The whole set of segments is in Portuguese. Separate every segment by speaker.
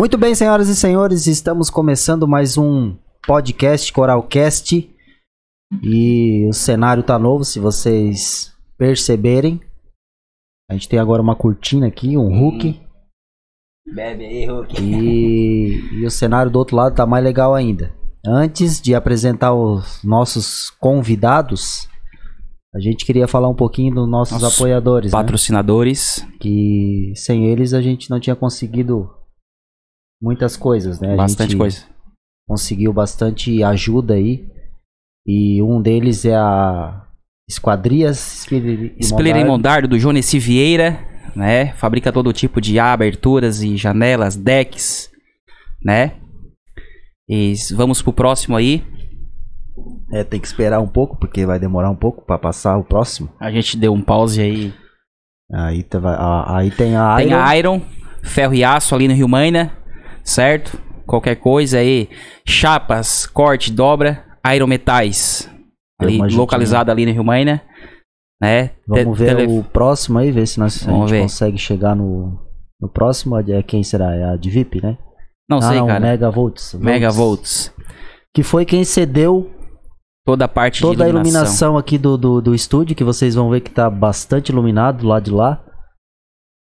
Speaker 1: Muito bem, senhoras e senhores, estamos começando mais um podcast Coralcast. E o cenário tá novo, se vocês perceberem. A gente tem agora uma cortina aqui, um hook.
Speaker 2: Bebe aí, Hulk.
Speaker 1: E, e o cenário do outro lado tá mais legal ainda. Antes de apresentar os nossos convidados, a gente queria falar um pouquinho dos nossos
Speaker 2: Nossos
Speaker 1: apoiadores, né?
Speaker 2: Patrocinadores.
Speaker 1: Que sem eles a gente não tinha conseguido muitas coisas, né? A
Speaker 2: Bastante
Speaker 1: gente
Speaker 2: coisa.
Speaker 1: conseguiu bastante ajuda aí. E um deles é a Esquadrias Espelha
Speaker 2: Espelheira Imondardo do Jonessi Vieira, né? Fabrica todo tipo de aberturas e janelas, decks, né? E vamos pro próximo aí.
Speaker 1: É, tem que esperar um pouco, porque vai demorar um pouco pra passar o próximo.
Speaker 2: A gente deu um pause aí.
Speaker 1: Aí, aí tem a
Speaker 2: Tem
Speaker 1: Iron.
Speaker 2: a Iron, ferro e aço ali no Rio Maina, certo? Qualquer coisa aí, chapas, corte, dobra, Iron Metais.
Speaker 1: Deu
Speaker 2: Ali, localizado ali no Rio Maina, né?
Speaker 1: Vamos
Speaker 2: Te-
Speaker 1: ver
Speaker 2: tele-
Speaker 1: o próximo aí, ver se nós, a gente
Speaker 2: ver.
Speaker 1: consegue chegar no, no próximo. É quem será? É a de VIP, né?
Speaker 2: Não
Speaker 1: ah,
Speaker 2: sei,
Speaker 1: não,
Speaker 2: cara.
Speaker 1: Megavolts. Volts.
Speaker 2: Megavolts.
Speaker 1: Que foi quem cedeu
Speaker 2: Toda a parte
Speaker 1: toda
Speaker 2: de
Speaker 1: a
Speaker 2: iluminação.
Speaker 1: iluminação aqui do, do, do estúdio, que vocês vão ver que tá bastante iluminado do lado de lá.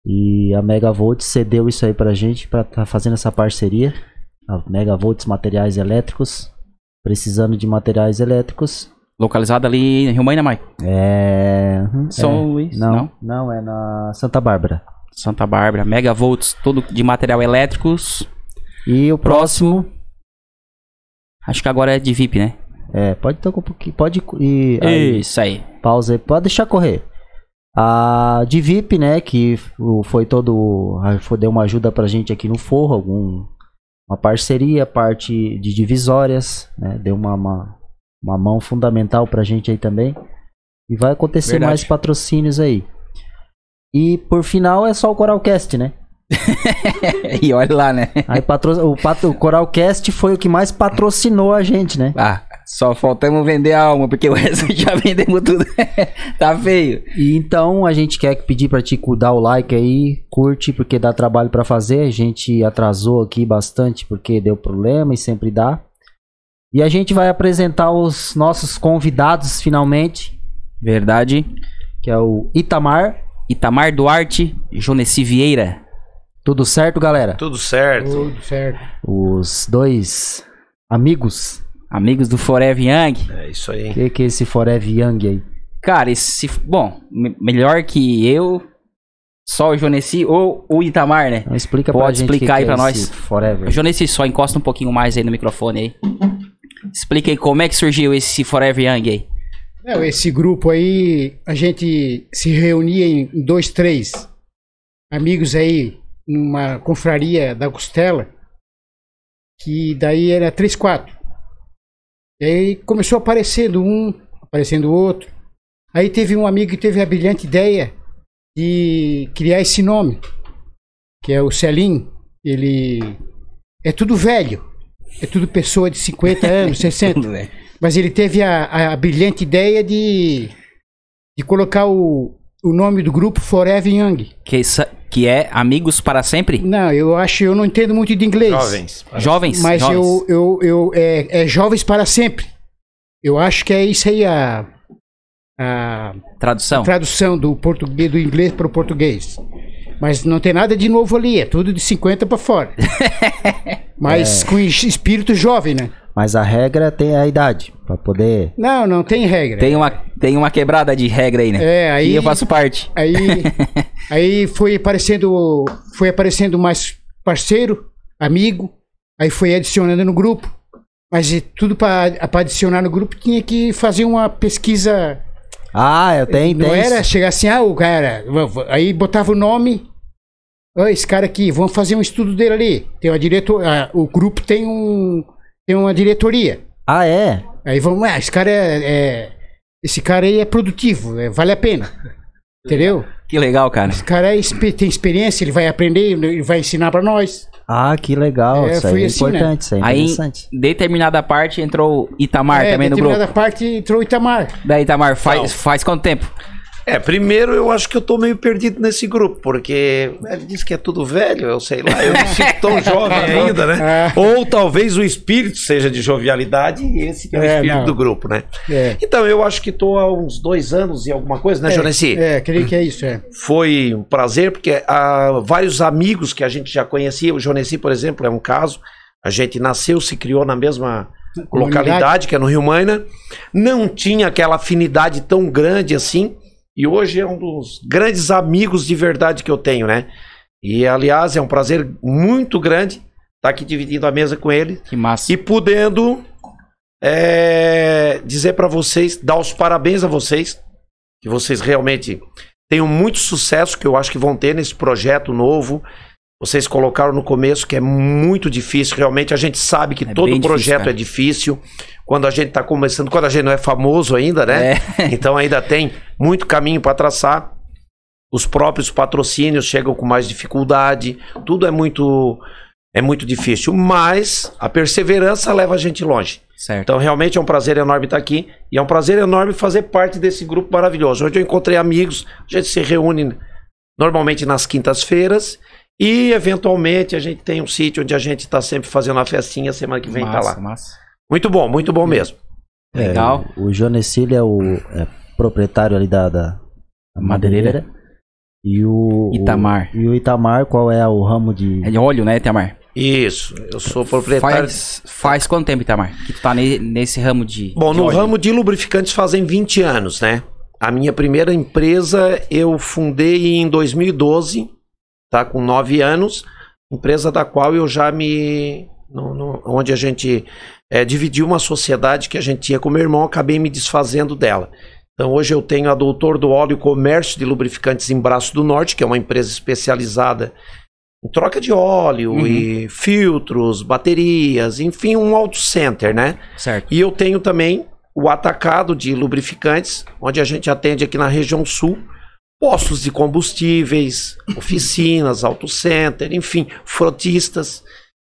Speaker 1: E a Megavolt cedeu isso aí pra gente pra tá fazendo essa parceria. A Megavolts Materiais Elétricos. Precisando de materiais elétricos.
Speaker 2: Localizado ali em Rio Maina, Mike.
Speaker 1: É. uhum,
Speaker 2: São
Speaker 1: é.
Speaker 2: Luís?
Speaker 1: Não,
Speaker 2: Não.
Speaker 1: não, é na Santa Bárbara.
Speaker 2: Santa Bárbara. Megavolts, tudo de material elétricos.
Speaker 1: E o próximo.
Speaker 2: Acho que agora é de VIP, né?
Speaker 1: É, pode tocar um pouquinho. Pode. E, aí,
Speaker 2: Isso aí.
Speaker 1: pausa aí. Pode deixar correr. A de VIP, né? Que foi todo. Foi, deu uma ajuda pra gente aqui no forro. Algum, uma parceria, parte de divisórias. Né, deu uma, uma, uma mão fundamental pra gente aí também. E vai acontecer
Speaker 2: Verdade.
Speaker 1: mais patrocínios aí. E por final é só o Coralcast, né?
Speaker 2: e olha lá, né?
Speaker 1: Aí patro... o, patro... o Coralcast foi o que mais patrocinou a gente, né?
Speaker 2: Ah, só faltamos vender a alma, porque o resto já vendemos tudo. tá feio.
Speaker 1: E então a gente quer pedir pra ti dar o like aí, curte, porque dá trabalho pra fazer. A gente atrasou aqui bastante porque deu problema e sempre dá. E a gente vai apresentar os nossos convidados finalmente,
Speaker 2: Verdade.
Speaker 1: que é o Itamar.
Speaker 2: Itamar Duarte, Jonessi Vieira.
Speaker 1: Tudo certo, galera?
Speaker 3: Tudo certo.
Speaker 4: Tudo certo.
Speaker 1: Os dois amigos.
Speaker 2: Amigos do Forever Young.
Speaker 3: É isso aí.
Speaker 1: O que, que é esse Forever Young aí?
Speaker 2: Cara, esse. Bom, me- melhor que eu, só o Jonessi ou o Itamar, né?
Speaker 1: Então explica pra
Speaker 2: Pode
Speaker 1: gente
Speaker 2: explicar
Speaker 1: que
Speaker 2: aí
Speaker 1: que é
Speaker 2: pra nós.
Speaker 1: Forever.
Speaker 2: Jonessi, só encosta um pouquinho mais aí no microfone aí. Explica aí como é que surgiu esse Forever Young aí.
Speaker 4: Não, esse grupo aí, a gente se reunia em dois, três amigos aí, numa confraria da Costela, que daí era três, quatro. E aí começou aparecendo um, aparecendo outro. Aí teve um amigo que teve a brilhante ideia de criar esse nome, que é o Celim. Ele é tudo velho, é tudo pessoa de 50 anos, 60. Mas ele teve a, a brilhante ideia de, de colocar o, o nome do grupo Forever Young.
Speaker 2: Que, sa- que é Amigos para Sempre?
Speaker 4: Não, eu acho, eu não entendo muito de inglês.
Speaker 3: Jovens.
Speaker 2: Jovens?
Speaker 4: Mas
Speaker 2: jovens.
Speaker 4: eu, eu, eu é, é jovens para sempre. Eu acho que é isso aí a, a
Speaker 2: Tradução?
Speaker 4: tradução do português do inglês para o português. Mas não tem nada de novo ali, é tudo de 50 para fora. Mas com es- espírito jovem, né?
Speaker 1: Mas a regra tem a idade, pra poder...
Speaker 4: Não, não tem regra.
Speaker 2: Tem uma, tem uma quebrada de regra aí, né?
Speaker 4: É, aí-
Speaker 2: E eu faço parte.
Speaker 4: Aí, aí foi aparecendo, foi aparecendo mais parceiro, amigo, aí foi adicionando no grupo. Mas tudo para adicionar no grupo tinha que fazer uma pesquisa.
Speaker 1: Ah, eu tenho,
Speaker 4: não
Speaker 1: tem
Speaker 4: era
Speaker 1: isso.
Speaker 4: chegar assim, ah, o cara. Aí botava o nome. Ó, esse cara aqui, vamos fazer um estudo dele ali. Tem uma diretor, ah, o grupo tem um tem uma diretoria.
Speaker 1: Ah, é?
Speaker 4: Aí vamos, ah, esse cara é, é- esse cara aí é produtivo, é, vale a pena. Entendeu?
Speaker 2: Que legal, cara.
Speaker 4: Esse cara é tem experiência, ele vai aprender, ele vai ensinar pra nós.
Speaker 1: Ah, que legal.
Speaker 4: É,
Speaker 1: isso aí é
Speaker 4: assim, né?
Speaker 1: importante, isso aí é
Speaker 2: Aí,
Speaker 1: interessante.
Speaker 2: determinada parte, entrou Itamar
Speaker 4: é,
Speaker 2: também no grupo.
Speaker 4: determinada parte entrou o Itamar.
Speaker 2: Daí, Itamar, faz,
Speaker 3: Não.
Speaker 2: faz quanto tempo?
Speaker 3: É, primeiro eu acho que eu tô meio perdido nesse grupo, porque ele diz que é tudo velho, eu sei lá, eu me sinto tão jovem ainda, né? Ou talvez o espírito seja de jovialidade e esse é o
Speaker 4: É,
Speaker 3: espírito
Speaker 4: não.
Speaker 3: do grupo, né?
Speaker 4: É.
Speaker 3: Então eu acho que tô há uns dois anos e alguma coisa, né, Jonesi?
Speaker 4: É, creio que é isso, é.
Speaker 3: Foi um prazer, porque há vários amigos que a gente já conhecia, o Jonesi, por exemplo, é um caso. A gente nasceu, se criou na mesma localidade, que é no Rio Maina. Não tinha aquela afinidade tão grande assim. E hoje é um dos grandes amigos de verdade que eu tenho, né? E, aliás, é um prazer muito grande estar aqui dividindo a mesa com ele
Speaker 2: Que massa.
Speaker 3: e podendo é, dizer para vocês, dar os parabéns a vocês, que vocês realmente tenham muito sucesso, que eu acho que vão ter nesse projeto novo. Vocês colocaram no começo que é muito difícil, realmente a gente sabe que
Speaker 2: É
Speaker 3: todo
Speaker 2: difícil,
Speaker 3: projeto
Speaker 2: cara.
Speaker 3: é difícil. Quando a gente está começando, quando a gente não é famoso ainda, né?
Speaker 2: É.
Speaker 3: Então ainda tem muito caminho para traçar. Os próprios patrocínios chegam com mais dificuldade. Tudo é muito é muito difícil, mas a perseverança leva a gente longe.
Speaker 2: Certo.
Speaker 3: Então realmente é um prazer enorme estar aqui e é um prazer enorme fazer parte desse grupo maravilhoso. Hoje eu encontrei amigos, a gente se reúne normalmente nas quintas-feiras e eventualmente a gente tem um sítio onde a gente está sempre fazendo uma festinha, semana que vem tá
Speaker 2: massa,
Speaker 3: lá.
Speaker 2: massa.
Speaker 3: Muito bom, muito bom mesmo.
Speaker 1: É,
Speaker 2: Legal.
Speaker 1: o, o Jonesile é o é proprietário ali da, da,
Speaker 2: madeireira.
Speaker 1: E o.
Speaker 2: Itamar.
Speaker 1: O, e o Itamar, qual é o ramo de.
Speaker 2: É de óleo, né, Itamar?
Speaker 3: Isso, eu sou proprietário.
Speaker 2: Faz, faz quanto tempo, Itamar? Que tu tá ne- nesse ramo de.
Speaker 3: Bom,
Speaker 2: de
Speaker 3: no
Speaker 2: óleo?
Speaker 3: ramo de lubrificantes fazem 20 anos, né? A minha primeira empresa eu fundei em 2012, tá? Com 9 anos. Empresa da qual eu já me. no- no- onde a gente eh, dividiu uma sociedade que a gente tinha com meu irmão, acabei me desfazendo dela. Então hoje eu tenho a Doutor do Óleo Comércio de Lubrificantes em Braço do Norte, que é uma empresa especializada em troca de óleo
Speaker 2: Uhum.
Speaker 3: e filtros, baterias, enfim, um auto center, né?
Speaker 2: Certo.
Speaker 3: E eu tenho também o atacado de lubrificantes, onde a gente atende aqui na região sul, postos de combustíveis, oficinas, auto center, enfim, frotistas.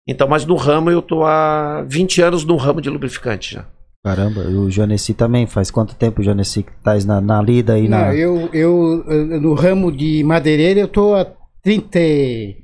Speaker 3: Então, mas no ramo eu tô há 20 anos no ramo de lubrificante já.
Speaker 1: Caramba, o Jonessi também. Faz quanto tempo o Jonessi que tá na, na lida aí na.
Speaker 4: Não, eu, eu, eh, no ramo de madeireira, eu tô há 30, e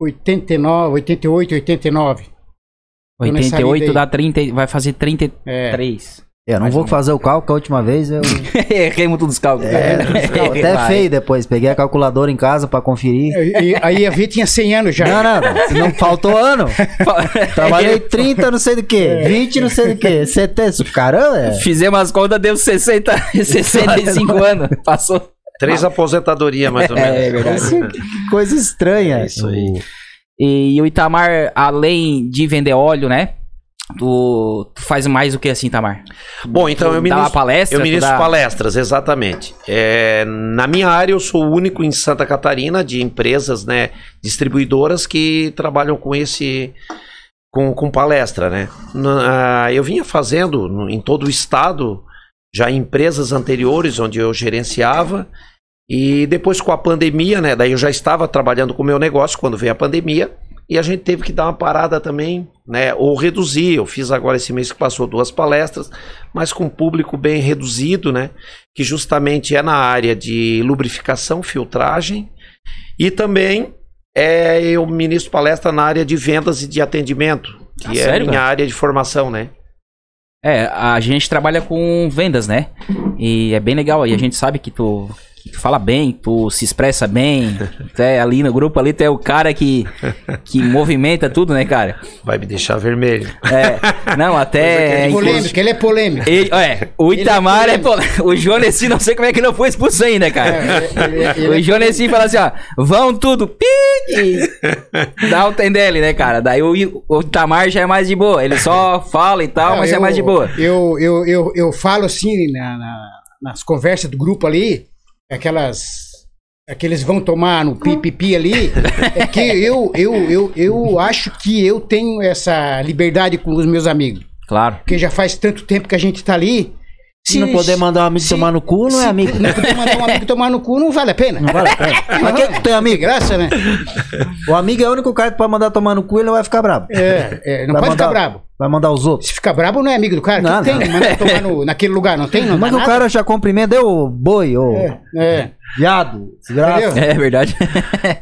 Speaker 4: 89, 88, 89. tô nessa
Speaker 2: 88
Speaker 4: lida aí.
Speaker 2: dá 30, vai fazer 33.
Speaker 4: É.
Speaker 1: É, eu não
Speaker 2: mais
Speaker 1: vou
Speaker 2: ou
Speaker 1: fazer o cálculo, a última vez eu.
Speaker 2: Errei muito dos cálculos.
Speaker 1: É, até
Speaker 2: Vai.
Speaker 1: feio depois. Peguei a calculadora em casa pra conferir.
Speaker 4: E- e- aí a Vi tinha 100 anos já.
Speaker 1: Não, não, não faltou ano. Trabalhei 30, não sei do que, 20, não sei do que, 70. Caramba, é.
Speaker 2: Fizemos as contas, deu 60, 65 anos. Passou.
Speaker 3: Três aposentadorias, mais ou menos.
Speaker 2: É verdade.
Speaker 1: Que coisa estranha.
Speaker 3: É isso aí.
Speaker 2: E, o Itamar, além de vender óleo, né? Tu, tu faz mais o que assim, Itamar?
Speaker 3: Bom, então eu
Speaker 2: Dá uma
Speaker 3: ministro,
Speaker 2: palestra,
Speaker 3: eu
Speaker 2: tu
Speaker 3: ministro
Speaker 2: dá-
Speaker 3: palestras, exatamente. É, na minha área, eu sou o único em Santa Catarina de empresas, né, distribuidoras que trabalham com esse, com, com palestra, né. Na- eu vinha fazendo no- em todo o estado, já em empresas anteriores onde eu gerenciava, e depois com a pandemia, né, daí eu já estava trabalhando com o meu negócio quando veio a pandemia, e a gente teve que dar uma parada também, né, ou reduzir. Eu fiz agora esse mês que passou duas palestras, mas com um público bem reduzido, né? Que justamente é na área de lubrificação, filtragem e também é, eu ministro palestra na área de vendas e de atendimento, que
Speaker 2: Ah,
Speaker 3: é
Speaker 2: sério,
Speaker 3: minha
Speaker 2: cara?
Speaker 3: área de formação, né?
Speaker 2: É, a gente trabalha com vendas, né? E é bem legal. E a gente sabe que tu, que tu fala bem, tu se expressa bem. Tu é ali no grupo ali, tu é o cara que, que movimenta tudo, né, cara?
Speaker 3: Vai me deixar vermelho.
Speaker 2: É, não, até.
Speaker 3: É,
Speaker 4: Polêmica, ele é polêmico.
Speaker 2: Ele, é, o Itamar é. pol- O Jonessi, não sei como é que não foi expulso ainda, cara.
Speaker 4: É, ele- ele-
Speaker 2: O
Speaker 4: ele-
Speaker 2: Jonessi fala assim, ó, vão tudo, pi, e dá o tem dele, né, cara? Daí o, o Itamar já é mais de boa, ele só fala e tal, mas é
Speaker 4: eu-
Speaker 2: mais de boa.
Speaker 4: Eu, eu, eu, eu falo assim na- na- nas conversas do grupo ali, aquelas. Aqueles vão tomar no pipipi ali, é que eu, eu, eu, eu acho que eu tenho essa liberdade com os meus amigos.
Speaker 2: Claro.
Speaker 4: Porque já faz tanto tempo que a gente tá ali.
Speaker 1: Se não poder mandar um amigo
Speaker 4: se-
Speaker 1: tomar no cu, não é
Speaker 4: se
Speaker 1: amigo.
Speaker 4: Não poder mandar um amigo tomar no cu, não vale a pena.
Speaker 1: Não vale a pena. Mas quem que tem amigo?
Speaker 4: graça, né?
Speaker 1: O amigo é o único cara que pode mandar tomar no cu e ele não vai ficar bravo.
Speaker 4: É, é, não
Speaker 1: Vai
Speaker 4: pode
Speaker 1: mandar-
Speaker 4: ficar bravo.
Speaker 1: Vai mandar os outros.
Speaker 4: Se ficar brabo, não é amigo do cara.
Speaker 1: Não,
Speaker 4: que
Speaker 1: não.
Speaker 4: tem? Manda tomar no, naquele lugar, não tem? Não
Speaker 1: Mas o
Speaker 4: nada?
Speaker 1: cara já cumprimenta, deu boi, ô
Speaker 4: É, é.
Speaker 1: viado, desgraça.
Speaker 2: É verdade.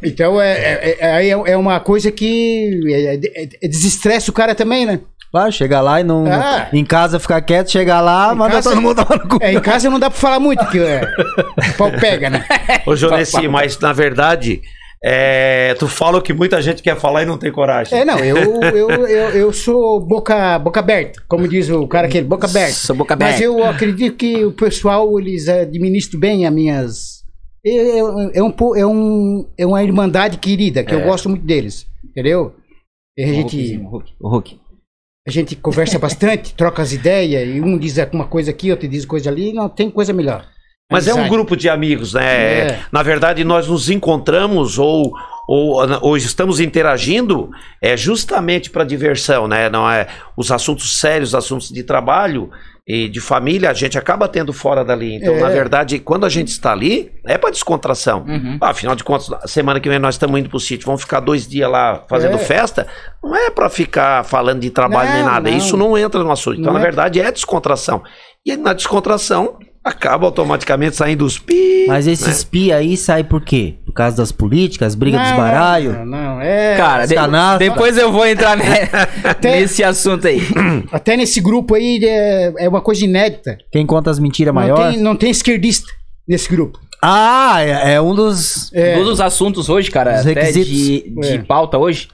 Speaker 4: Então, é, é, é, aí é, é uma coisa que é, é- é- desestressa o cara também, né?
Speaker 1: Vai, chega lá e não.
Speaker 4: Ah.
Speaker 1: Em casa ficar quieto, chega lá,
Speaker 4: Em
Speaker 1: manda
Speaker 4: casa-
Speaker 1: todo mundo tomar no cu.
Speaker 4: É, em casa não dá pra falar muito, que é, o pau pega, né?
Speaker 3: Ô, Jonesi, mas na verdade, é, tu fala o que muita gente quer falar e não tem coragem.
Speaker 4: É, não, eu, eu, eu, eu sou boca, boca aberta, como diz o cara aquele, boca aberta.
Speaker 2: Sou boca
Speaker 4: Mas
Speaker 2: aberta.
Speaker 4: eu acredito que o pessoal, eles administram bem as minhas... É, é- é um, é, um, é uma irmandade querida, que eu gosto muito deles, entendeu? E a gente,
Speaker 2: o Hulk. O Hulk.
Speaker 4: A gente conversa bastante, troca as ideias, e um diz uma coisa aqui, outro diz coisa ali, não tem coisa melhor.
Speaker 3: Mas é um grupo de amigos, né?
Speaker 4: É.
Speaker 3: Na verdade, nós nos encontramos ou, ou, ou estamos interagindo é justamente para diversão, né? Não é os assuntos sérios, assuntos de trabalho e de família, a gente acaba tendo fora dali. Então,
Speaker 4: É.
Speaker 3: na verdade, quando a gente está ali, é para descontração.
Speaker 2: Uhum.
Speaker 3: Ah, afinal de contas, semana que vem nós estamos indo pro sítio, vamos ficar dois dias lá fazendo
Speaker 4: É.
Speaker 3: festa. Não é para ficar falando de trabalho nem
Speaker 4: Não,
Speaker 3: nada.
Speaker 4: não.
Speaker 3: Isso não entra no assunto. Então,
Speaker 4: Não
Speaker 3: na
Speaker 4: é.
Speaker 3: verdade, é descontração. E na descontração, acaba automaticamente saindo os pi.
Speaker 1: Mas esse espia aí sai por quê? Por causa das políticas, briga dos
Speaker 4: Não,
Speaker 1: baralhos?
Speaker 4: Não, não, é.
Speaker 2: Cara, de- depois eu vou entrar ne- nesse assunto aí.
Speaker 4: Até nesse grupo aí é, é uma coisa inédita.
Speaker 1: Quem conta as mentiras
Speaker 4: Não
Speaker 1: maior?
Speaker 4: tem, não tem esquerdista nesse grupo.
Speaker 1: Ah, é, é um dos.
Speaker 4: É,
Speaker 2: Um dos assuntos hoje, cara,
Speaker 1: Os
Speaker 2: até
Speaker 1: requisitos.
Speaker 2: de, de
Speaker 4: É.
Speaker 2: pauta hoje.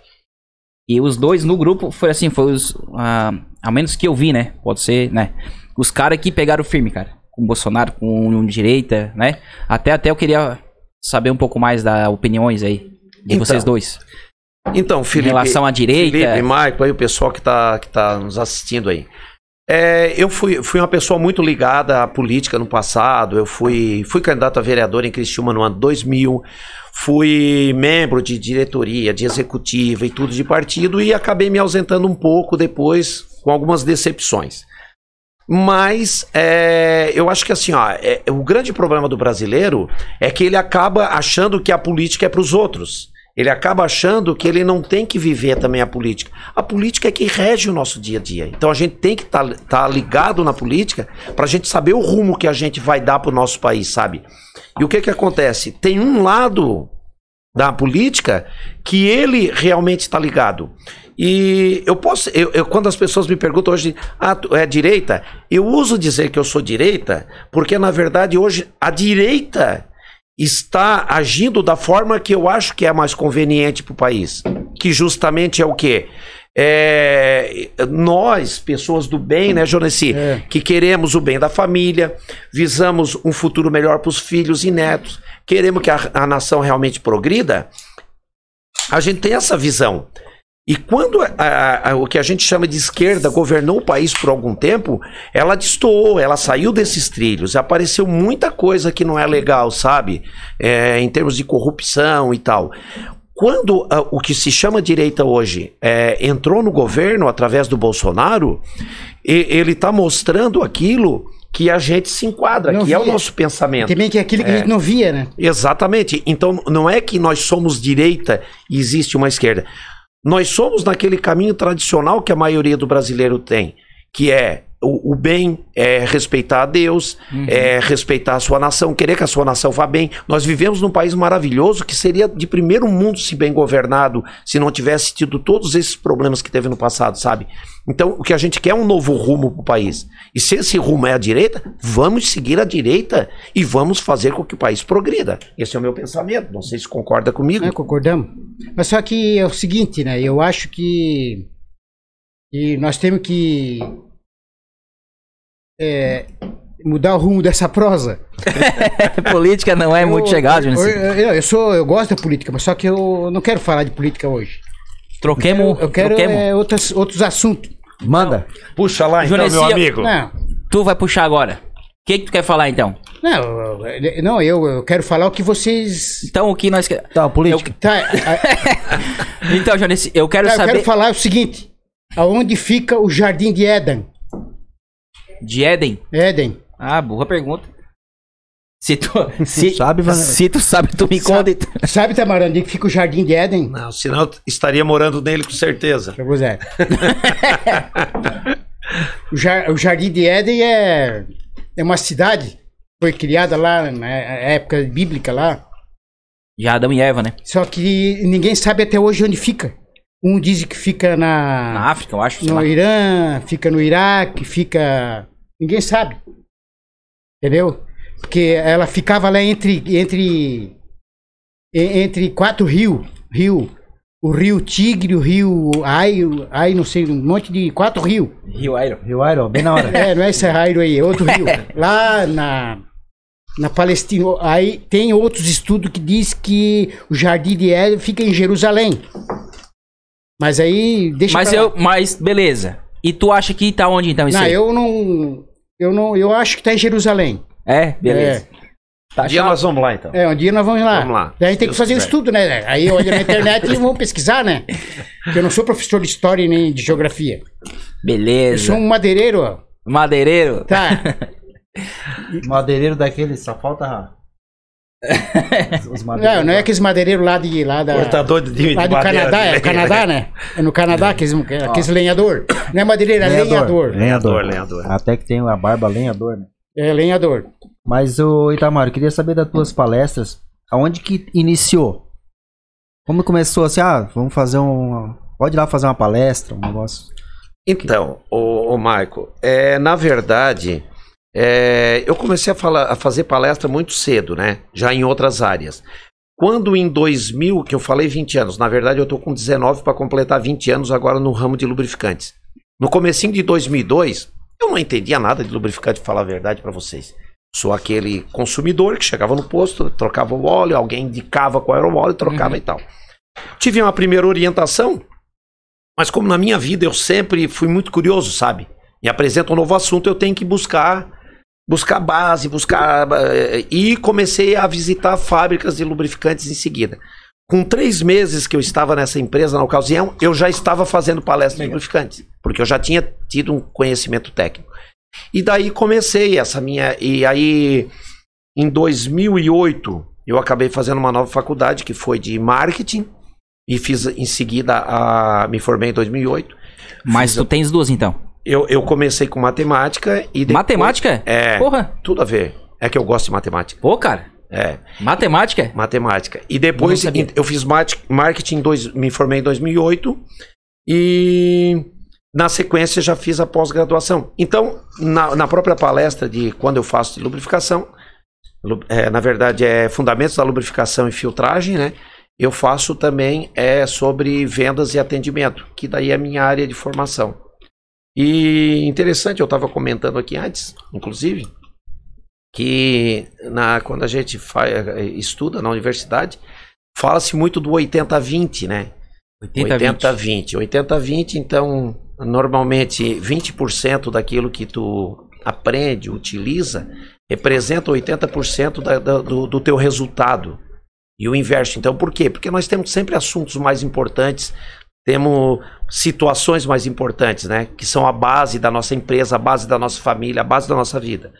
Speaker 2: E os dois no grupo foi assim, foi os. ah, a menos que eu vi, né? Pode ser, né? Os caras que pegaram firme, cara. Com Bolsonaro, com o direita, né? Até até eu queria saber um pouco mais das opiniões aí de
Speaker 3: Então,
Speaker 2: vocês dois.
Speaker 3: Então, Felipe.
Speaker 2: em relação à direita.
Speaker 3: Felipe, Marco, aí o pessoal que tá, que tá nos assistindo aí. É, eu fui, fui uma pessoa muito ligada à política no passado. Eu fui, fui candidato a vereador em Criciúma no ano 2000. Fui membro de diretoria, de executiva e tudo de partido e acabei me ausentando um pouco depois com algumas decepções. Mas é, eu acho que assim, ó, é, o grande problema do brasileiro é que ele acaba achando que a política é para os outros. Ele acaba achando que ele não tem que viver também a política. A política é que rege o nosso dia a dia. Então a gente tem que estar ligado na política para a gente saber o rumo que a gente vai dar para o nosso país, sabe? E o que que acontece? Tem um lado da política que ele realmente está ligado. E eu posso, eu, eu- quando as pessoas me perguntam hoje, ah, tu é direita? Eu uso dizer que eu sou direita, porque na verdade hoje a direita está agindo da forma que eu acho que é mais conveniente para o país. Que justamente é o quê? É, nós, pessoas do bem, né, Jonesi,
Speaker 4: É.
Speaker 3: que queremos o bem da família, visamos um futuro melhor para os filhos e netos, queremos que a, a nação realmente progrida, a gente tem essa visão. E quando a- a- a- o que a gente chama de esquerda governou o país por algum tempo, ela destoou, ela saiu desses trilhos. Apareceu muita coisa que não é legal, sabe? É, em termos de corrupção e tal. Quando ah, o que se chama direita hoje é, entrou no governo através do Bolsonaro, e- ele está mostrando aquilo que a gente se enquadra,
Speaker 4: Não
Speaker 3: que é o
Speaker 4: via.
Speaker 3: nosso pensamento.
Speaker 4: Também que é aquilo que a gente não via, né?
Speaker 3: Exatamente. Então, não é que nós somos direita e existe uma esquerda. Nós somos naquele caminho tradicional que a maioria do brasileiro tem, que é o, o bem, é respeitar a Deus, é respeitar a sua nação, querer que a sua nação vá bem. Nós vivemos num país maravilhoso que seria de primeiro mundo se bem governado, se não tivesse tido todos esses problemas que teve no passado, sabe? Então, o que a gente quer é um novo rumo para o país. E se esse rumo é a direita, vamos seguir a direita e vamos fazer com que o país progrida. Esse é o meu pensamento. Não sei se concorda comigo.
Speaker 4: É, concordamos. Mas só que é o seguinte, né? Eu acho que, que nós temos que é, mudar o rumo dessa prosa.
Speaker 2: Política não é muito
Speaker 4: Eu-
Speaker 2: chegado,
Speaker 4: eu,
Speaker 2: Junici.
Speaker 4: eu, eu sou, eu gosto da política, mas só que eu não quero falar de política hoje.
Speaker 2: Troquemos.
Speaker 4: Eu quero
Speaker 2: troquemos.
Speaker 4: é, outras, outros assuntos.
Speaker 1: Manda.
Speaker 3: Puxa lá, então, meu
Speaker 2: eu-
Speaker 3: amigo.
Speaker 4: Não,
Speaker 2: Tu vai puxar agora. O que, que tu quer falar então?
Speaker 4: não, eu- não eu, eu quero falar o que vocês.
Speaker 2: Então o que nós.
Speaker 1: Tá, política.
Speaker 4: Tá, a-
Speaker 2: Então, Jonici, eu quero
Speaker 4: tá, eu
Speaker 2: saber
Speaker 4: quero falar o seguinte: aonde fica o jardim de Éden?
Speaker 2: de Éden.
Speaker 4: Éden.
Speaker 2: Ah, boa pergunta. Se tu, se,
Speaker 1: Sabe,
Speaker 2: se tu sabe, tu me conta. então.
Speaker 4: Sabe, Tamarão, onde que fica o Jardim de Éden?
Speaker 3: Não, senão eu estaria morando nele com certeza.
Speaker 4: Seu José. o, Jar- o Jardim de Éden é, é uma cidade, foi criada lá na época bíblica lá,
Speaker 2: Já Adão e Eva, né?
Speaker 4: só que ninguém sabe até hoje onde fica. Um diz que fica na,
Speaker 2: Na África, eu acho.
Speaker 4: no
Speaker 2: lá.
Speaker 4: Irã, fica no Iraque, fica. Ninguém sabe. Entendeu? Porque ela ficava lá entre. entre. entre quatro rios. Rio. O rio Tigre, o rio Ai, o- Ai, não sei, um monte de. quatro rios.
Speaker 2: Rio Iron.
Speaker 1: Rio Iron, bem na hora.
Speaker 4: É, não é esse raio aí, é outro rio. Lá na, na Palestina. Aí tem outros estudos que diz que o Jardim de Éden fica em Jerusalém. Mas aí deixa
Speaker 2: Mas
Speaker 4: pra lá.
Speaker 2: eu. Mas, beleza. E tu acha que tá onde então isso
Speaker 4: Não,
Speaker 2: aí?
Speaker 4: eu não. Eu não. Eu acho que tá em Jerusalém.
Speaker 2: É, beleza. Tá
Speaker 3: Um dia
Speaker 2: chato.
Speaker 3: nós vamos lá então.
Speaker 4: É, um dia nós vamos lá.
Speaker 3: Vamos lá,
Speaker 4: Daí a gente
Speaker 3: se
Speaker 4: tem que fazer um estudo, né? Aí olha na internet e vamos pesquisar, né? Porque eu não sou professor de história nem de geografia. Eu
Speaker 2: Beleza.
Speaker 4: sou um madeireiro, ó.
Speaker 2: Madeireiro.
Speaker 4: Tá.
Speaker 1: Madeireiro daquele, só falta. Os
Speaker 4: Não, não é aqueles madeireiros lá de. Lá da,
Speaker 3: Cortador de, de
Speaker 4: lá do
Speaker 3: madeira
Speaker 4: Canadá,
Speaker 3: de
Speaker 4: é o Canadá, né? É no Canadá, aqueles, aqueles lenhador. Não é madeireiro, é lenhador.
Speaker 3: Lenhador, lenhador.
Speaker 1: Até que tem a barba lenhador, né?
Speaker 4: É lenhador.
Speaker 1: Mas, o Itamar, eu queria saber das tuas palestras, aonde que iniciou? Como começou assim, ah, vamos fazer um... Pode ir lá fazer uma palestra, um negócio.
Speaker 3: Então, o, Marco, é, na verdade, é, eu comecei a, falar, a fazer palestra muito cedo, né? Já em outras áreas. Quando em 2000, que eu falei 20 anos, na verdade eu tô com 19 para completar 20 anos agora no ramo de lubrificantes. No comecinho de 2002, eu não entendia nada de lubrificante, falar a verdade para vocês. Sou aquele consumidor que chegava no posto, trocava o óleo, alguém indicava qual era o óleo, trocava
Speaker 2: Uhum.
Speaker 3: e tal. Tive uma primeira orientação, mas como na minha vida eu sempre fui muito curioso, sabe? Me apresenta um novo assunto, eu tenho que buscar buscar base, buscar eh, e comecei a visitar fábricas de lubrificantes em seguida. Com três meses que eu estava nessa empresa na ocasião, eu já estava fazendo palestra de lubrificantes, porque eu já tinha tido um conhecimento técnico. E daí comecei essa minha e aí em 2008 eu acabei fazendo uma nova faculdade que foi de marketing e fiz em seguida a me formei em 2008.
Speaker 2: Mas tu tens duas então.
Speaker 3: Eu, eu comecei com matemática e depois,
Speaker 2: Matemática?
Speaker 3: É.
Speaker 2: Porra.
Speaker 3: Tudo a ver. É que eu gosto de matemática.
Speaker 2: Pô, cara.
Speaker 3: É,
Speaker 2: Matemática?
Speaker 3: matemática. E depois
Speaker 2: sabia.
Speaker 3: eu fiz marketing, dois, me formei em 2008 e na sequência já fiz a pós-graduação. Então, na, na própria palestra de quando eu faço de lubrificação, lu- é, na verdade é fundamentos da lubrificação e filtragem, né? Eu faço também é sobre vendas e atendimento, que daí é a minha área de formação. E interessante, eu estava comentando aqui antes, inclusive, que na, quando a gente fa- estuda na universidade, fala-se muito do 80-20, né?
Speaker 2: 80,
Speaker 3: 80-20. 80-20, então, normalmente 20% daquilo que tu aprende, utiliza, representa 80% da, da, do, do teu resultado. E o inverso. Então, por quê? Porque nós temos sempre assuntos mais importantes, temos situações mais importantes, né? Que são a base da nossa empresa, a base da nossa família, a base da nossa vida.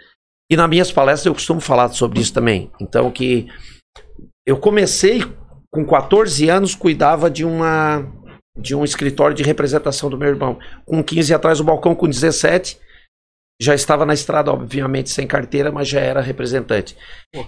Speaker 3: E nas minhas palestras eu costumo falar sobre isso também. Então, que eu comecei com 14 anos, cuidava de uma de um escritório de representação do meu irmão. Com 15 atrás do balcão, com 17, já estava na estrada, obviamente sem carteira, mas já era representante.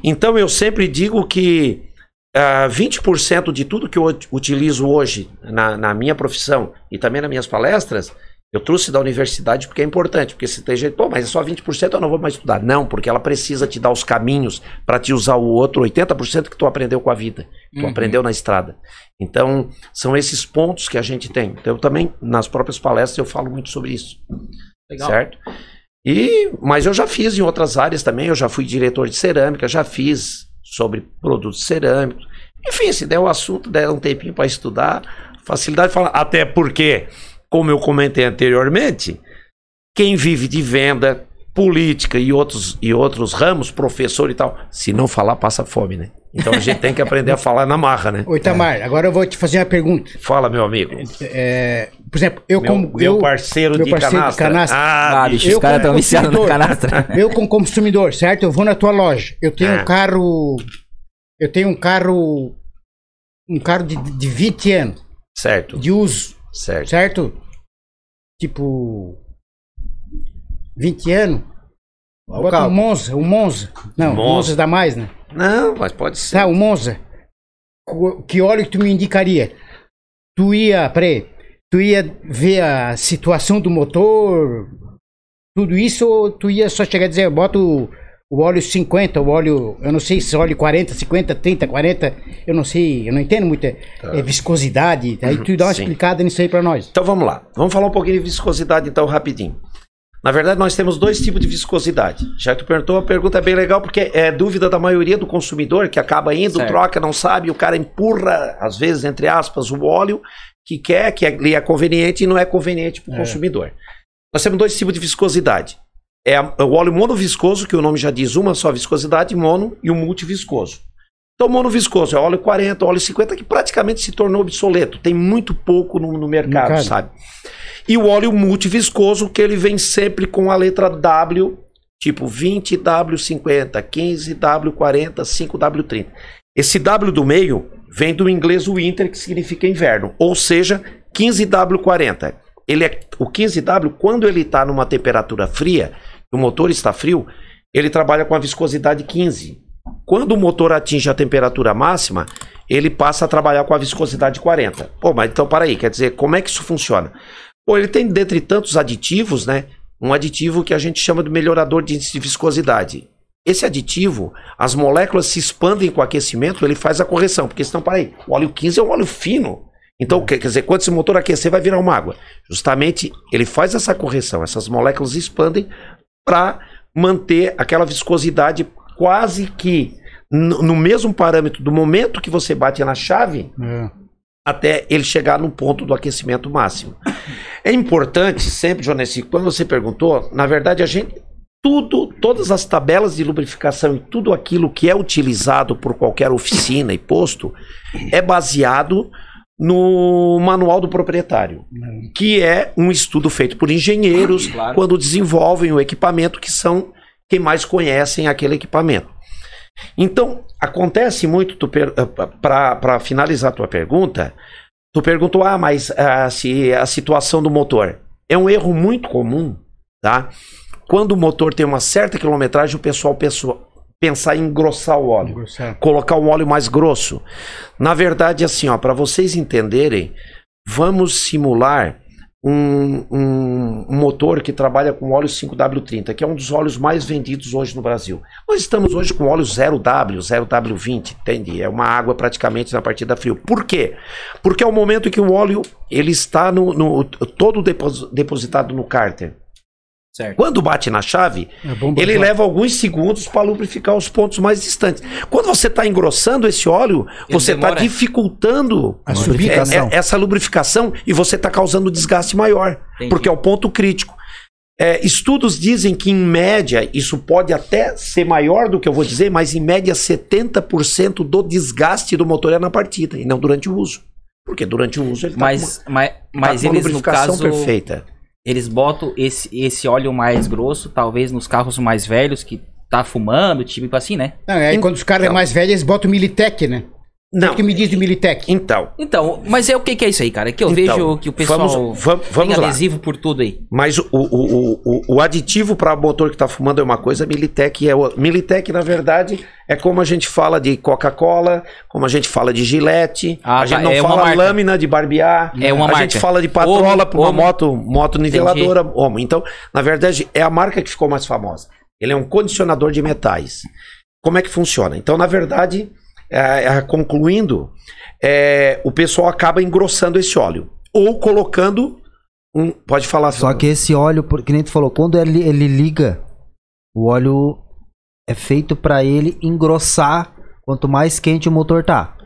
Speaker 3: Então eu sempre digo que ah, 20% de tudo que eu ut- utilizo hoje na, na minha profissão e também nas minhas palestras, eu trouxe da universidade porque é importante, porque se tem jeito, pô, mas é só 20%, eu não vou mais estudar. Não, porque ela precisa te dar os caminhos para te usar o outro 80% que tu aprendeu com a vida, que tu
Speaker 2: Uhum.
Speaker 3: aprendeu na estrada. Então, são esses pontos que a gente tem. Então, eu também, nas próprias palestras, eu falo muito sobre isso.
Speaker 2: Legal.
Speaker 3: Certo? E, mas eu já fiz em outras áreas também, eu já fui diretor de cerâmica, já fiz sobre produtos cerâmicos. Enfim, se der o assunto, der um tempinho para estudar, facilidade de falar. Até porque, como eu comentei anteriormente, quem vive de venda, política e outros, e outros ramos, professor e tal, se não falar, passa fome, né? Então a gente tem que aprender a falar na marra, né?
Speaker 4: Ô Itamar, agora eu vou te fazer uma pergunta.
Speaker 3: Fala, meu amigo.
Speaker 4: É, Por exemplo, eu
Speaker 3: meu,
Speaker 4: como.
Speaker 3: meu
Speaker 4: eu,
Speaker 3: parceiro,
Speaker 4: meu
Speaker 3: de,
Speaker 4: parceiro de
Speaker 3: canastra.
Speaker 4: canastra.
Speaker 2: Ah,
Speaker 3: Ah,
Speaker 2: bicho, os caras estão viciados no canastra.
Speaker 4: Eu, como consumidor, certo? Eu vou na tua loja. Eu tenho
Speaker 3: É.
Speaker 4: um carro. Eu tenho um carro. Um carro de, de 20 anos
Speaker 3: Certo,
Speaker 4: de uso,
Speaker 3: certo.
Speaker 4: certo? Tipo. 20 anos.
Speaker 1: O
Speaker 4: um Monza, um Monza. Não,
Speaker 3: Monza.
Speaker 4: Monza dá mais, né?
Speaker 3: Não, mas pode ser.
Speaker 4: Tá, o Monza. Que óleo que tu me indicaria? Tu ia, peraí, tu ia ver a situação do motor, tudo isso, ou tu ia só chegar a dizer, bota o, o óleo 50, o óleo, eu não sei se óleo 40, 50, 30, 40, eu não sei, eu não entendo muito, é, é viscosidade, aí tu dá uma
Speaker 3: Tá. Sim.
Speaker 4: explicada nisso aí pra nós.
Speaker 3: Então vamos lá. Vamos falar um pouquinho de viscosidade então rapidinho. Na verdade, nós temos dois tipos de viscosidade. Já que tu perguntou, a pergunta é bem legal, porque é dúvida da maioria do consumidor que acaba indo,
Speaker 2: Certo.
Speaker 3: troca, não sabe, o cara empurra, às vezes, entre aspas, o óleo que quer, que lhe é conveniente e não é conveniente para o
Speaker 4: É.
Speaker 3: consumidor. Nós temos dois tipos de viscosidade. É o óleo monoviscoso, que o nome já diz uma só viscosidade, mono, e o multiviscoso. Então, monoviscoso é óleo 40, óleo 50, que praticamente se tornou obsoleto. Tem muito pouco no, no mercado,
Speaker 4: Mercado.
Speaker 3: sabe? E o óleo multiviscoso, que ele vem sempre com a letra W, tipo 20W50, 15W40, 5W30. Esse W do meio vem do inglês winter, que significa inverno, ou seja, 15W40. Ele é o 15W quando ele está numa temperatura fria, o motor está frio, ele trabalha com a viscosidade 15. Quando o motor atinge a temperatura máxima, ele passa a trabalhar com a viscosidade 40. Pô, mas então para aí, quer dizer, como é que isso funciona? Pô, ele tem dentre tantos aditivos, né? Um aditivo que a gente chama de melhorador de viscosidade. Esse aditivo, as moléculas se expandem com o aquecimento, ele faz a correção, porque senão, para aí, o óleo 15 é um óleo fino. Então, quer dizer, quando esse motor aquecer, vai virar uma água. Justamente, ele faz essa correção, essas moléculas expandem para manter aquela viscosidade quase que no no mesmo parâmetro do momento que você bate na chave,
Speaker 4: É.
Speaker 3: até ele chegar no ponto do aquecimento máximo. É importante sempre, Jonessi, quando você perguntou, na verdade a gente tudo, todas as tabelas de lubrificação e tudo aquilo que é utilizado por qualquer oficina e posto é baseado no manual do proprietário, que é um estudo feito por engenheiros
Speaker 2: Claro.
Speaker 3: quando desenvolvem o equipamento que são quem mais conhecem aquele equipamento. Então, acontece muito, para finalizar a tua pergunta, tu perguntou, ah, mas ah, se a situação do motor. É um erro muito comum, tá? Quando o motor tem uma certa quilometragem, o pessoal pensar em engrossar o óleo
Speaker 4: Engrossar.
Speaker 3: colocar um óleo mais grosso. Na verdade, assim, ó, para vocês entenderem, vamos simular um, um- um motor que trabalha com óleo 5W30, que é um dos óleos mais vendidos hoje no Brasil. Nós estamos hoje com óleo 0W, 0W20, entende? É uma água praticamente na partida frio. Por quê? Porque é o momento que o óleo ele está no, no- todo depos- depositado no cárter.
Speaker 2: Certo.
Speaker 3: Quando bate na chave,
Speaker 4: É bom
Speaker 3: ele leva alguns segundos para lubrificar os pontos mais distantes. Quando você está engrossando esse óleo,
Speaker 2: Ele
Speaker 3: você está dificultando
Speaker 4: A
Speaker 3: é,
Speaker 1: lubrificação.
Speaker 3: é, essa lubrificação e você está causando desgaste maior,
Speaker 2: Entendi.
Speaker 3: porque é o ponto crítico. É, estudos dizem que, em média, isso pode até ser maior do que eu vou dizer, mas em média 70% do desgaste do motor é na partida e não durante o uso. Porque durante o uso ele está
Speaker 2: Mas, mas,
Speaker 3: com,
Speaker 2: mas
Speaker 3: tá uma
Speaker 2: eles, no
Speaker 3: lubrificação
Speaker 2: caso,
Speaker 3: perfeita.
Speaker 2: Eles botam esse, esse óleo mais grosso, talvez nos carros mais velhos que tá fumando, tipo assim, né?
Speaker 4: Não, aí quando os caras é
Speaker 3: Então.
Speaker 4: mais velhos, eles botam o Militec, né?
Speaker 3: Não,
Speaker 4: O que me diz do Militec?
Speaker 3: então,
Speaker 2: Então, mas é o que, que é isso aí, cara? É que eu
Speaker 3: Então,
Speaker 2: vejo que o pessoal
Speaker 3: vamos- vamos- vamos
Speaker 2: tem
Speaker 3: lá.
Speaker 2: adesivo por tudo aí.
Speaker 3: Mas o, o, o, o, o aditivo para motor que está fumando é uma coisa, Militec é outra. Militec, na verdade, é como a gente fala de Coca-Cola, como a gente fala de Gillette,
Speaker 2: Ah,
Speaker 3: a gente
Speaker 2: tá,
Speaker 3: não
Speaker 2: é
Speaker 3: fala lâmina de barbear,
Speaker 2: É uma
Speaker 3: a gente
Speaker 2: marca.
Speaker 3: fala de patrola para uma moto, moto niveladora, Omo. Então, na verdade, é a marca que ficou mais famosa. Ele é um condicionador de metais. Como é que funciona? Então, na verdade, é, é, concluindo, é, o pessoal acaba engrossando esse óleo. Ou colocando um. Pode falar,
Speaker 1: Só que esse óleo, que nem tu falou, quando ele, ele liga, o óleo é feito pra ele engrossar quanto mais quente o motor tá.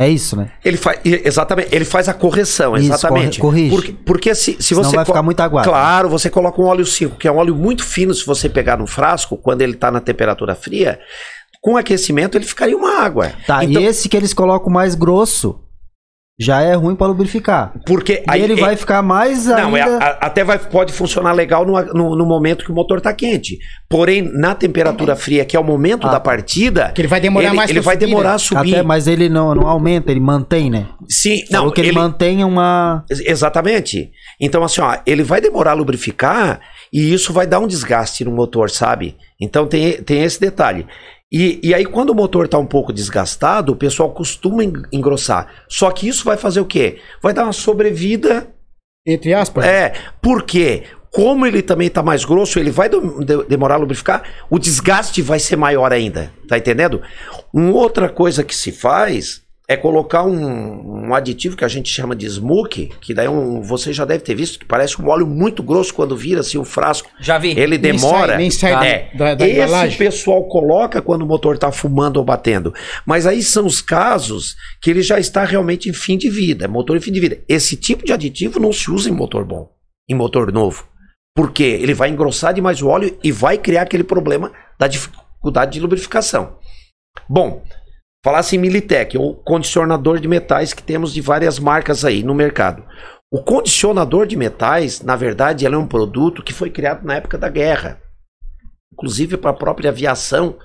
Speaker 1: É isso, né?
Speaker 3: Ele faz, exatamente, ele faz a correção,
Speaker 1: Isso,
Speaker 3: exatamente.
Speaker 1: corre- corrige.
Speaker 3: Porque, porque se, se
Speaker 1: Senão
Speaker 3: você.
Speaker 1: vai
Speaker 3: co-
Speaker 1: ficar muito aguado.
Speaker 3: Claro, você coloca um óleo 5, que é um óleo muito fino, se você pegar no frasco, quando ele está na temperatura fria, com aquecimento ele ficaria uma água.
Speaker 1: Tá,
Speaker 3: Então-
Speaker 1: e esse que eles colocam mais grosso, já é ruim para lubrificar.
Speaker 3: Porque
Speaker 1: E ele vai ficar mais
Speaker 3: Não, é,
Speaker 1: ainda.
Speaker 3: a- até vai, pode funcionar legal no, no, no momento que o motor está quente. Porém, na temperatura fria, que é o momento
Speaker 1: Ah.
Speaker 3: da partida,
Speaker 4: Que ele vai demorar
Speaker 3: ele,
Speaker 4: mais
Speaker 3: ele vai
Speaker 4: subir,
Speaker 3: demorar
Speaker 4: né?
Speaker 3: a subir.
Speaker 1: Até, mas ele não, não aumenta, ele mantém, né?
Speaker 3: Sim,
Speaker 1: Falou
Speaker 3: não,
Speaker 1: que ele,
Speaker 3: ele,
Speaker 1: mantém uma.
Speaker 3: Ex- Exatamente. Então, assim, ó, ele vai demorar a lubrificar e isso vai dar um desgaste no motor, sabe? Então tem, tem esse detalhe. E, e aí, quando o motor está um pouco desgastado, o pessoal costuma en- engrossar. Só que isso vai fazer o quê? Vai dar uma sobrevida.
Speaker 4: Entre aspas.
Speaker 3: É, porque como ele também está mais grosso, ele vai de- de- demorar a lubrificar, o desgaste vai ser maior ainda. Tá entendendo? Uma outra coisa que se faz é colocar um, um aditivo que a gente chama de smoke, que daí é um, você já deve ter visto, que parece um óleo muito grosso quando vira assim o frasco.
Speaker 2: Já vi.
Speaker 3: Ele
Speaker 4: Nem
Speaker 3: demora.
Speaker 4: sai- nem sai da-
Speaker 3: é.
Speaker 4: da- da
Speaker 3: Esse
Speaker 4: embalagem.
Speaker 3: pessoal coloca quando o motor está fumando ou batendo. Mas aí são os casos que ele já está realmente em fim de vida, motor em fim de vida. Esse tipo de aditivo não se usa em motor bom, em motor novo. Porque ele vai engrossar demais o óleo e vai criar aquele problema da dificuldade de lubrificação. Bom, falasse em Militec, o condicionador de metais que temos de várias marcas aí no mercado. O condicionador de metais, na verdade, ele é um produto que foi criado na época da guerra. Inclusive para a própria aviação,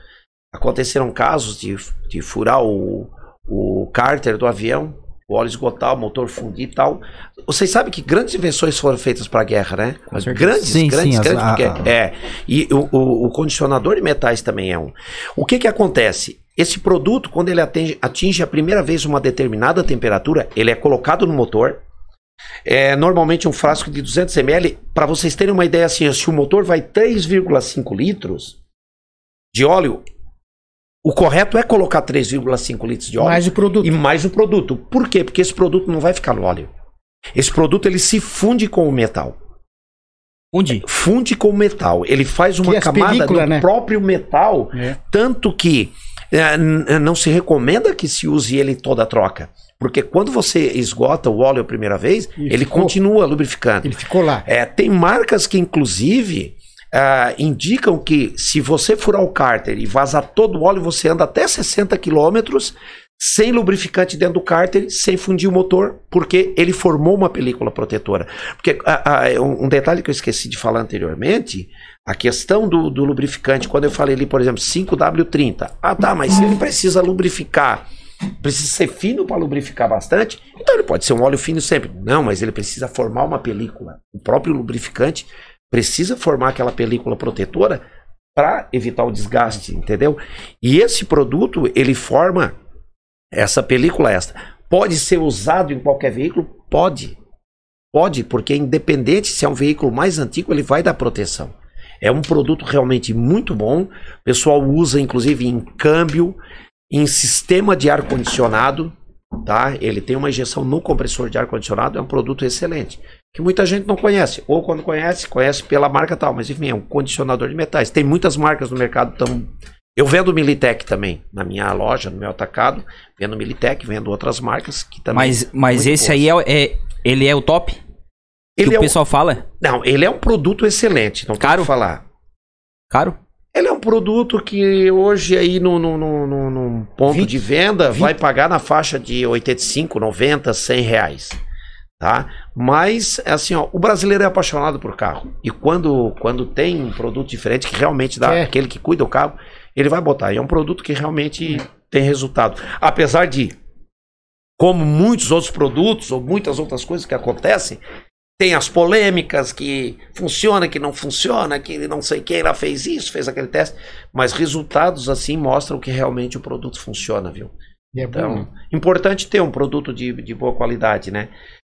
Speaker 3: aconteceram casos de, de furar o, o cárter do avião, o óleo esgotar, o motor fundir e tal. Vocês sabem que grandes invenções foram feitas para a guerra, né? Grandes,
Speaker 1: Sim,
Speaker 3: grandes,
Speaker 1: sim, as-
Speaker 3: grandes.
Speaker 1: a-
Speaker 3: porque-
Speaker 1: a-
Speaker 3: é. E o, o- o condicionador de metais também é um. O que que acontece? Esse produto, quando ele atinge, atinge a primeira vez uma determinada temperatura, ele é colocado no motor. É normalmente um frasco de 200 ml. Para vocês terem uma ideia, assim, se o motor vai 3,5 litros de óleo, o correto é colocar 3,5 litros de óleo
Speaker 4: Mais o produto.
Speaker 3: e mais o produto. Por quê? Porque esse produto não vai ficar no óleo. Esse produto ele se funde com o metal.
Speaker 2: Onde?
Speaker 3: Funde com o metal. Ele faz uma
Speaker 4: as
Speaker 3: camada no
Speaker 4: né?
Speaker 3: próprio metal,
Speaker 4: É.
Speaker 3: tanto que é, não se recomenda que se use ele toda a troca. Porque quando você esgota o óleo a primeira vez,
Speaker 4: E
Speaker 3: ele
Speaker 4: ficou.
Speaker 3: continua lubrificando.
Speaker 4: Ele ficou lá.
Speaker 3: É, tem marcas que, inclusive, ah, indicam que se você furar o cárter e vazar todo o óleo, você anda até 60 quilômetros sem lubrificante dentro do cárter, sem fundir o motor, porque ele formou uma película protetora. Porque ah, um um detalhe que eu esqueci de falar anteriormente, a questão do, do lubrificante, quando eu falei ali, por exemplo, 5W30. Ah, tá, mas se ele precisa lubrificar, precisa ser fino para lubrificar bastante, então ele pode ser um óleo fino sempre. Não, mas ele precisa formar uma película. O próprio lubrificante precisa formar aquela película protetora para evitar o desgaste, entendeu? E esse produto, ele forma essa película extra. Pode ser usado em qualquer veículo? Pode. Pode, porque independente se é um veículo mais antigo, ele vai dar proteção. É um produto realmente muito bom. O pessoal usa, inclusive, em câmbio, em sistema de ar-condicionado. Tá? Ele tem uma injeção no compressor de ar-condicionado. É um produto excelente. Que muita gente não conhece. Ou quando conhece, conhece pela marca tal. Mas enfim, é um condicionador de metais. Tem muitas marcas no mercado. Tão... Eu vendo Militec também. Na minha loja, no meu atacado. Vendo Militec, vendo outras marcas que também.
Speaker 2: Mas, mas esse
Speaker 3: boas.
Speaker 2: aí é, é- Ele é o top? Que
Speaker 3: Ele
Speaker 2: o
Speaker 3: é um-
Speaker 2: pessoal fala?
Speaker 3: Não, ele é um produto excelente. Não
Speaker 2: Caro?
Speaker 3: quero falar.
Speaker 2: Caro?
Speaker 3: Ele é um produto que hoje aí no, no, no, no- ponto
Speaker 4: 20,
Speaker 3: de venda vai pagar na faixa de 85, 90, 100 reais. Tá? Mas, assim, ó, o brasileiro é apaixonado por carro. E quando, quando tem um produto diferente que realmente dá
Speaker 4: É.
Speaker 3: aquele que cuida do carro, ele vai botar. E é um produto que realmente tem resultado. Apesar de, como muitos outros produtos ou muitas outras coisas que acontecem, tem as polêmicas que funciona, que não funciona, que não sei quem lá fez isso, fez aquele teste, mas resultados assim mostram que realmente o produto funciona, viu?
Speaker 4: É.
Speaker 3: Então, importante ter um produto de, de boa qualidade, né?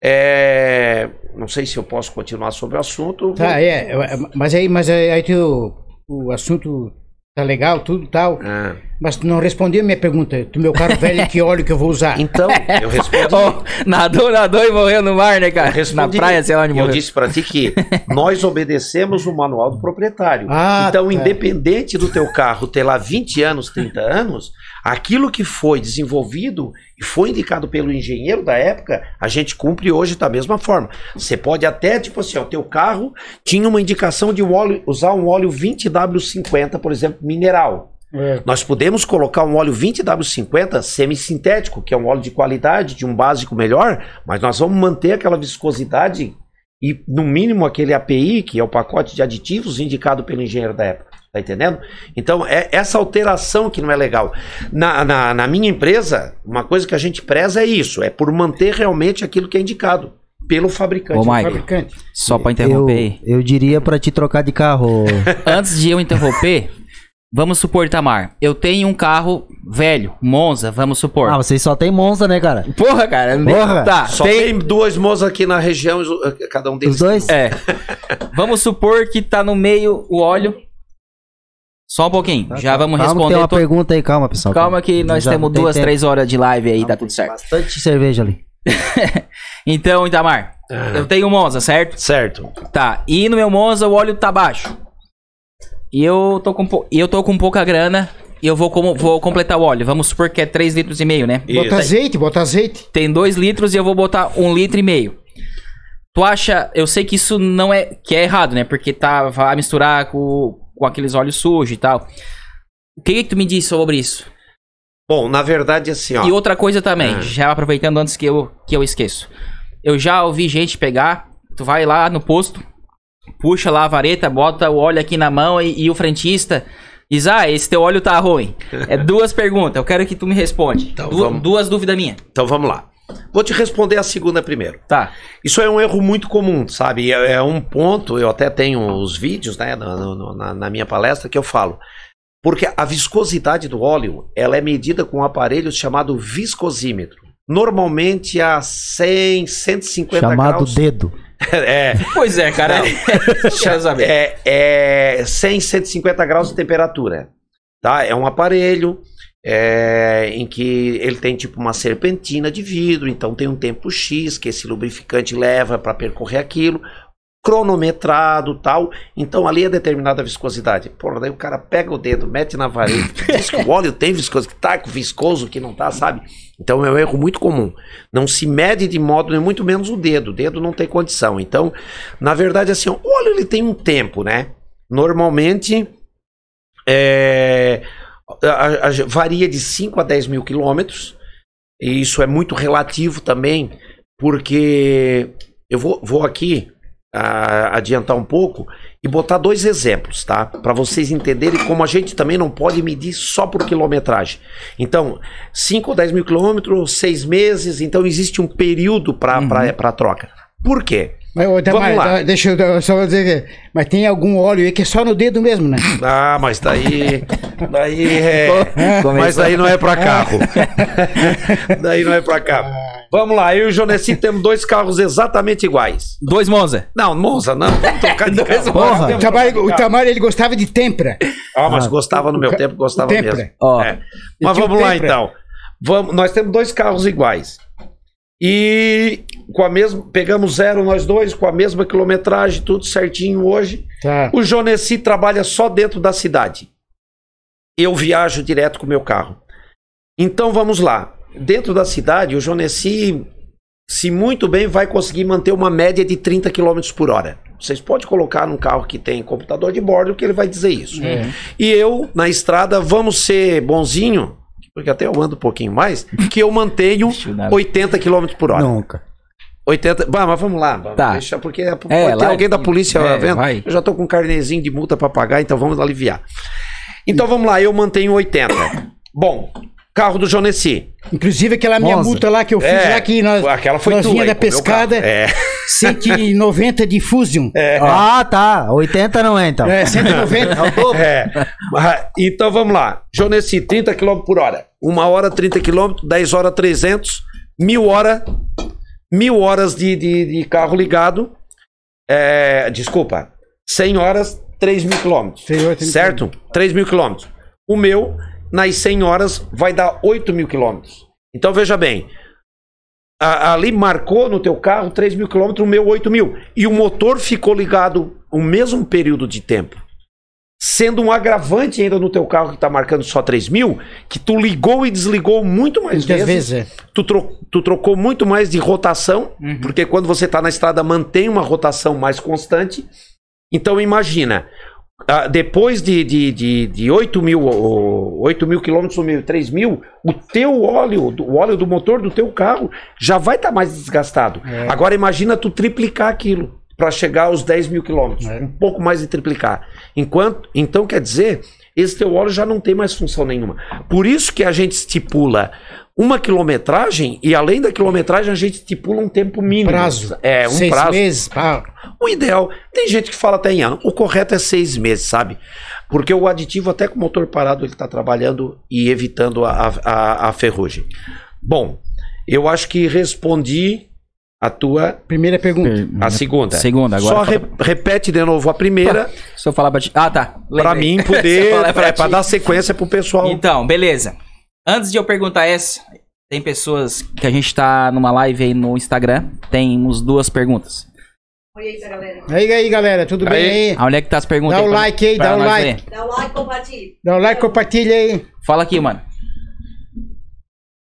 Speaker 3: É, não sei se eu posso continuar sobre o assunto.
Speaker 4: Tá, é, é, mas aí, mas aí, aí teu, o assunto tá legal, tudo tal.
Speaker 3: Ah,
Speaker 4: Mas tu não respondeu a minha pergunta. Do meu carro velho, que óleo que eu vou usar?
Speaker 3: então, eu respondi.
Speaker 2: Oh, nadou, nadou e morreu no mar, né, cara?
Speaker 3: eu respondi.
Speaker 2: Na praia, sei lá onde
Speaker 3: Eu
Speaker 2: morreu.
Speaker 3: disse pra ti que nós obedecemos o manual do proprietário.
Speaker 4: Ah,
Speaker 3: então,
Speaker 4: tá.
Speaker 3: independente do teu carro ter lá 20 anos, 30 anos, aquilo que foi desenvolvido e foi indicado pelo engenheiro da época, a gente cumpre hoje da mesma forma. Você pode até, tipo assim, o teu carro tinha uma indicação de um óleo, usar um óleo 20W50, por exemplo, mineral.
Speaker 4: É.
Speaker 3: Nós podemos colocar um óleo 20W50 semissintético, que é um óleo de qualidade, de um básico melhor, mas nós vamos manter aquela viscosidade e, no mínimo, aquele API, que é o pacote de aditivos indicado pelo engenheiro da época. Tá entendendo? Então, é essa alteração que não é legal. Na, na, na minha empresa, uma coisa que a gente preza é isso: é por manter realmente aquilo que é indicado pelo fabricante.
Speaker 2: Ô, Mike,
Speaker 4: Fabricante.
Speaker 2: só pra
Speaker 1: Eu,
Speaker 2: interromper aí.
Speaker 1: eu diria pra te trocar de carro.
Speaker 2: Antes de eu interromper, vamos supor, Tamar, eu tenho um carro velho, Monza, vamos supor.
Speaker 1: ah, vocês só tem Monza, né, cara?
Speaker 2: Porra, cara.
Speaker 1: Porra.
Speaker 2: Tá,
Speaker 3: Só
Speaker 2: tem...
Speaker 3: tem duas moças aqui na região, cada um deles.
Speaker 1: Os dois?
Speaker 2: É. Vamos supor que tá no meio o óleo. Só um pouquinho. Já vamos
Speaker 1: Calma
Speaker 2: responder.
Speaker 1: Tem uma
Speaker 2: to-
Speaker 1: pergunta aí, calma, pessoal.
Speaker 2: Calma que nós
Speaker 1: Já
Speaker 2: temos
Speaker 1: tem
Speaker 2: duas,
Speaker 1: tempo.
Speaker 2: três horas de live aí, tá
Speaker 1: Calma,
Speaker 2: tudo
Speaker 1: tem
Speaker 2: certo.
Speaker 1: Bastante cerveja ali.
Speaker 2: Então, Itamar,
Speaker 3: Ah.
Speaker 2: eu tenho um Monza, certo?
Speaker 3: Certo.
Speaker 2: Tá. E no meu Monza o óleo tá baixo. E eu tô com, pou- eu tô com pouca grana e eu vou, como, vou completar o óleo. Vamos supor que é 3 litros e meio, né?
Speaker 3: Isso.
Speaker 4: Bota azeite, bota azeite.
Speaker 2: Tem 2 litros e eu vou botar 1 um litro e meio. Tu acha, eu sei que isso não é, que é errado, né? Porque tá, vai misturar com, com aqueles óleos sujos e tal. O que, que tu me diz sobre isso?
Speaker 3: Bom, na verdade, assim, ó.
Speaker 2: E outra coisa também,
Speaker 3: Ah.
Speaker 2: já aproveitando antes que eu, que eu esqueço. Eu já ouvi gente pegar, tu vai lá no posto, puxa lá a vareta, bota o óleo aqui na mão e, e o frentista diz, ah, esse teu óleo tá ruim. É duas perguntas, eu quero que tu me responde.
Speaker 3: Então,
Speaker 2: Du-
Speaker 3: vamos.
Speaker 2: Duas dúvidas minhas.
Speaker 3: Então vamos lá. Vou te responder a segunda primeiro.
Speaker 2: Tá.
Speaker 3: Isso é um erro muito comum, sabe? É, é um ponto, eu até tenho os vídeos, né, na, no- na- na minha palestra que eu falo. Porque a viscosidade do óleo, ela é medida com um aparelho chamado viscosímetro. Normalmente a 100, 150
Speaker 1: Chamado
Speaker 3: graus.
Speaker 1: dedo.
Speaker 3: É,
Speaker 2: Pois é, cara.
Speaker 3: É, é 100, 150 graus de temperatura. Tá? É um aparelho é, em que ele tem tipo uma serpentina de vidro, então tem um tempo X que esse lubrificante leva para percorrer aquilo, cronometrado tal. Então ali é determinada viscosidade. Porra, daí o cara pega o dedo, mete na vareta, diz que o óleo tem viscosidade, que tá com viscoso, que não tá, sabe? Então é um erro muito comum. Não se mede de modo, nem muito menos o dedo. O dedo não tem condição. Então, na verdade, assim, o óleo ele tem um tempo, né? Normalmente é, a- a- varia de 5 a 10 mil quilômetros. E isso é muito relativo também, porque eu vou, vou aqui ah, adiantar um pouco e botar dois exemplos, tá? Para vocês entenderem como a gente também não pode medir só por quilometragem. Então, 5 ou 10 mil quilômetros, seis meses, então existe um período para a troca. Por quê?
Speaker 4: Mas, ô,
Speaker 3: Vamos lá.
Speaker 4: tá, deixa eu só dizer que. Mas tem algum óleo aí que é só no dedo mesmo, né?
Speaker 3: Ah, mas daí. Daí é. Mas daí não é pra carro. daí não é pra carro. Vamos lá, eu e o Jonesi temos dois carros exatamente iguais.
Speaker 2: Dois Monza.
Speaker 3: Não, Monza, não. Vamos trocar de carro.
Speaker 1: Porra.
Speaker 4: O Tamar, o Tamar, ele gostava de tempra.
Speaker 3: Ah, mas gostava no meu tempo, gostava
Speaker 4: Tempra.
Speaker 3: mesmo.
Speaker 2: Ó,
Speaker 3: É. Mas vamos lá
Speaker 4: tempra.
Speaker 3: então. Vamos, nós temos dois carros iguais. E com a mesma. Pegamos zero nós dois, com a mesma quilometragem, tudo certinho hoje.
Speaker 4: Tá.
Speaker 3: O Jonesi trabalha só dentro da cidade. Eu viajo direto com o meu carro. Então vamos lá. Dentro da cidade, o Jonesi, se muito bem, vai conseguir manter uma média de 30 km por hora. Vocês podem colocar num carro que tem computador de bordo que ele vai dizer isso. E eu, na estrada, vamos ser bonzinho, porque até eu ando um pouquinho mais, que eu mantenho
Speaker 2: Deixa eu dar-
Speaker 3: 80 km por hora.
Speaker 1: Nunca.
Speaker 3: 80. Bah, mas vamos lá.
Speaker 2: Tá.
Speaker 3: Deixar, porque é, pode
Speaker 2: É,
Speaker 3: ter
Speaker 2: lá-
Speaker 3: alguém da polícia
Speaker 2: é,
Speaker 3: vendo.
Speaker 2: vai.
Speaker 3: Eu já tô com um carnezinho de multa para pagar, então vamos aliviar. Então vamos lá, eu mantenho 80. Bom, carro do Jonesi.
Speaker 4: Inclusive aquela minha multa lá que eu fiz
Speaker 3: É,
Speaker 4: lá que nós,
Speaker 3: aquela foi
Speaker 4: nós
Speaker 3: tua,
Speaker 4: da
Speaker 3: com o meu
Speaker 4: pescada.
Speaker 3: É.
Speaker 4: 190 de Fusion. É,
Speaker 1: Ah, tá. 80 não é, então.
Speaker 4: 190.
Speaker 3: É. Mas, Então vamos lá. Jonesi, 30 km por hora. Uma hora 30 km, 10 horas 300, mil horas, mil horas de, de, de carro ligado. É, desculpa, 100 horas, 3 mil quilômetros.
Speaker 4: 100 horas, 3 mil
Speaker 3: Certo? 3 mil quilômetros. O meu, nas 100 horas, vai dar 8 mil quilômetros. Então veja bem. a- ali marcou no teu carro 3 mil quilômetros, o meu 8 mil. E o motor ficou ligado o mesmo período de tempo. Sendo um agravante ainda no teu carro que está marcando só 3 mil, que tu ligou e desligou muito mais
Speaker 4: Muitas
Speaker 3: vezes.
Speaker 4: vezes, é.
Speaker 3: Tu, tro- tu trocou muito mais de rotação, porque quando você está na estrada mantém uma rotação mais constante. Então imagina, ah, depois de, de, de, de 8 mil, ou 8 mil quilômetros ou mil, 3 mil, o teu óleo, o óleo do motor do teu carro já vai estar mais desgastado.
Speaker 4: É.
Speaker 3: Agora imagina tu triplicar aquilo para chegar aos 10 mil quilômetros,
Speaker 4: É.
Speaker 3: um pouco mais de triplicar. Enquanto, então quer dizer, esse teu óleo já não tem mais função nenhuma. Por isso que a gente estipula uma quilometragem e além da quilometragem a gente estipula um tempo mínimo.
Speaker 4: Prazo.
Speaker 3: É, um
Speaker 4: Seis
Speaker 3: prazo.
Speaker 4: meses. pá.
Speaker 3: O ideal, tem gente que fala até em ano, o correto é seis meses, sabe? Porque o aditivo, até com o motor parado, ele está trabalhando e evitando a, a, a ferrugem. Bom, eu acho que respondi a tua,
Speaker 4: Primeira pergunta.
Speaker 3: a segunda.
Speaker 2: Segunda, agora
Speaker 3: Só re- repete de novo a primeira,
Speaker 2: Se eu falar pra ti. Ah, tá.
Speaker 3: para mim poder, é,
Speaker 2: pra
Speaker 3: para
Speaker 2: ti.
Speaker 3: dar sequência pro pessoal.
Speaker 2: Então, beleza. Antes de eu perguntar essa, tem pessoas que a gente tá numa live aí no Instagram. Temos duas perguntas.
Speaker 5: Oi aí galera.
Speaker 4: Aí, aí, galera, tudo
Speaker 3: Aí.
Speaker 4: bem aí?
Speaker 2: É que tá as perguntas?
Speaker 4: Dá o
Speaker 2: pra-
Speaker 4: like aí, dá o
Speaker 2: nós
Speaker 4: like.
Speaker 2: ver?
Speaker 5: Dá o like, compartilha.
Speaker 4: Dá o like, compartilha aí.
Speaker 2: Fala aqui, mano.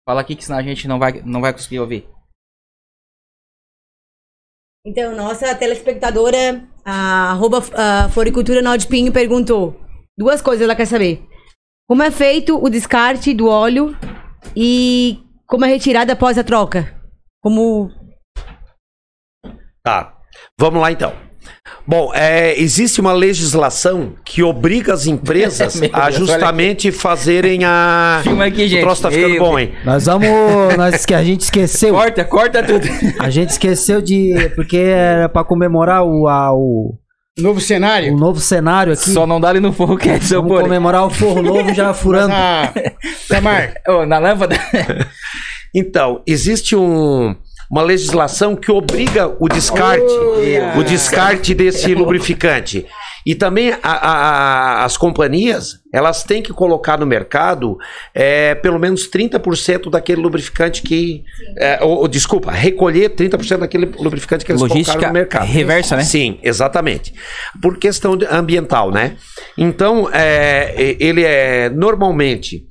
Speaker 2: Fala aqui que senão a gente não vai, não vai conseguir ouvir.
Speaker 5: Então, nossa telespectadora, a arroba ah, Floricultura perguntou duas coisas ela quer saber. Como é feito o descarte do óleo e como é retirada após a troca? Como
Speaker 3: Tá. Vamos lá então. Bom, é, existe uma legislação que obriga as empresas a
Speaker 2: Deus,
Speaker 3: justamente fazerem a.
Speaker 2: Filma aqui, gente.
Speaker 3: O troço tá ficando
Speaker 2: Meu
Speaker 3: bom, hein?
Speaker 1: Nós vamos. Nós, que a gente esqueceu.
Speaker 2: Corta, corta tudo.
Speaker 1: A gente esqueceu de. Porque era pra comemorar o, a- o,
Speaker 4: Novo cenário.
Speaker 1: novo cenário aqui.
Speaker 2: Só não dá ali no forro que é seu
Speaker 1: Vamos
Speaker 2: pôr.
Speaker 1: comemorar o forro novo já furando.
Speaker 4: Na... Tamar,
Speaker 2: Ô, na lâmpada.
Speaker 3: Então, existe um- uma legislação que obriga o descarte,
Speaker 2: Oh,
Speaker 3: o descarte desse lubrificante. E também a- a- a- as companhias, elas têm que colocar no mercado é, pelo menos 30% daquele lubrificante que. é, ou, ou, desculpa, recolher 30% daquele lubrificante que eles
Speaker 2: Logística
Speaker 3: colocaram no mercado.
Speaker 2: reversa, né?
Speaker 3: Sim, exatamente. Por questão de- ambiental, né? Então, é, ele é normalmente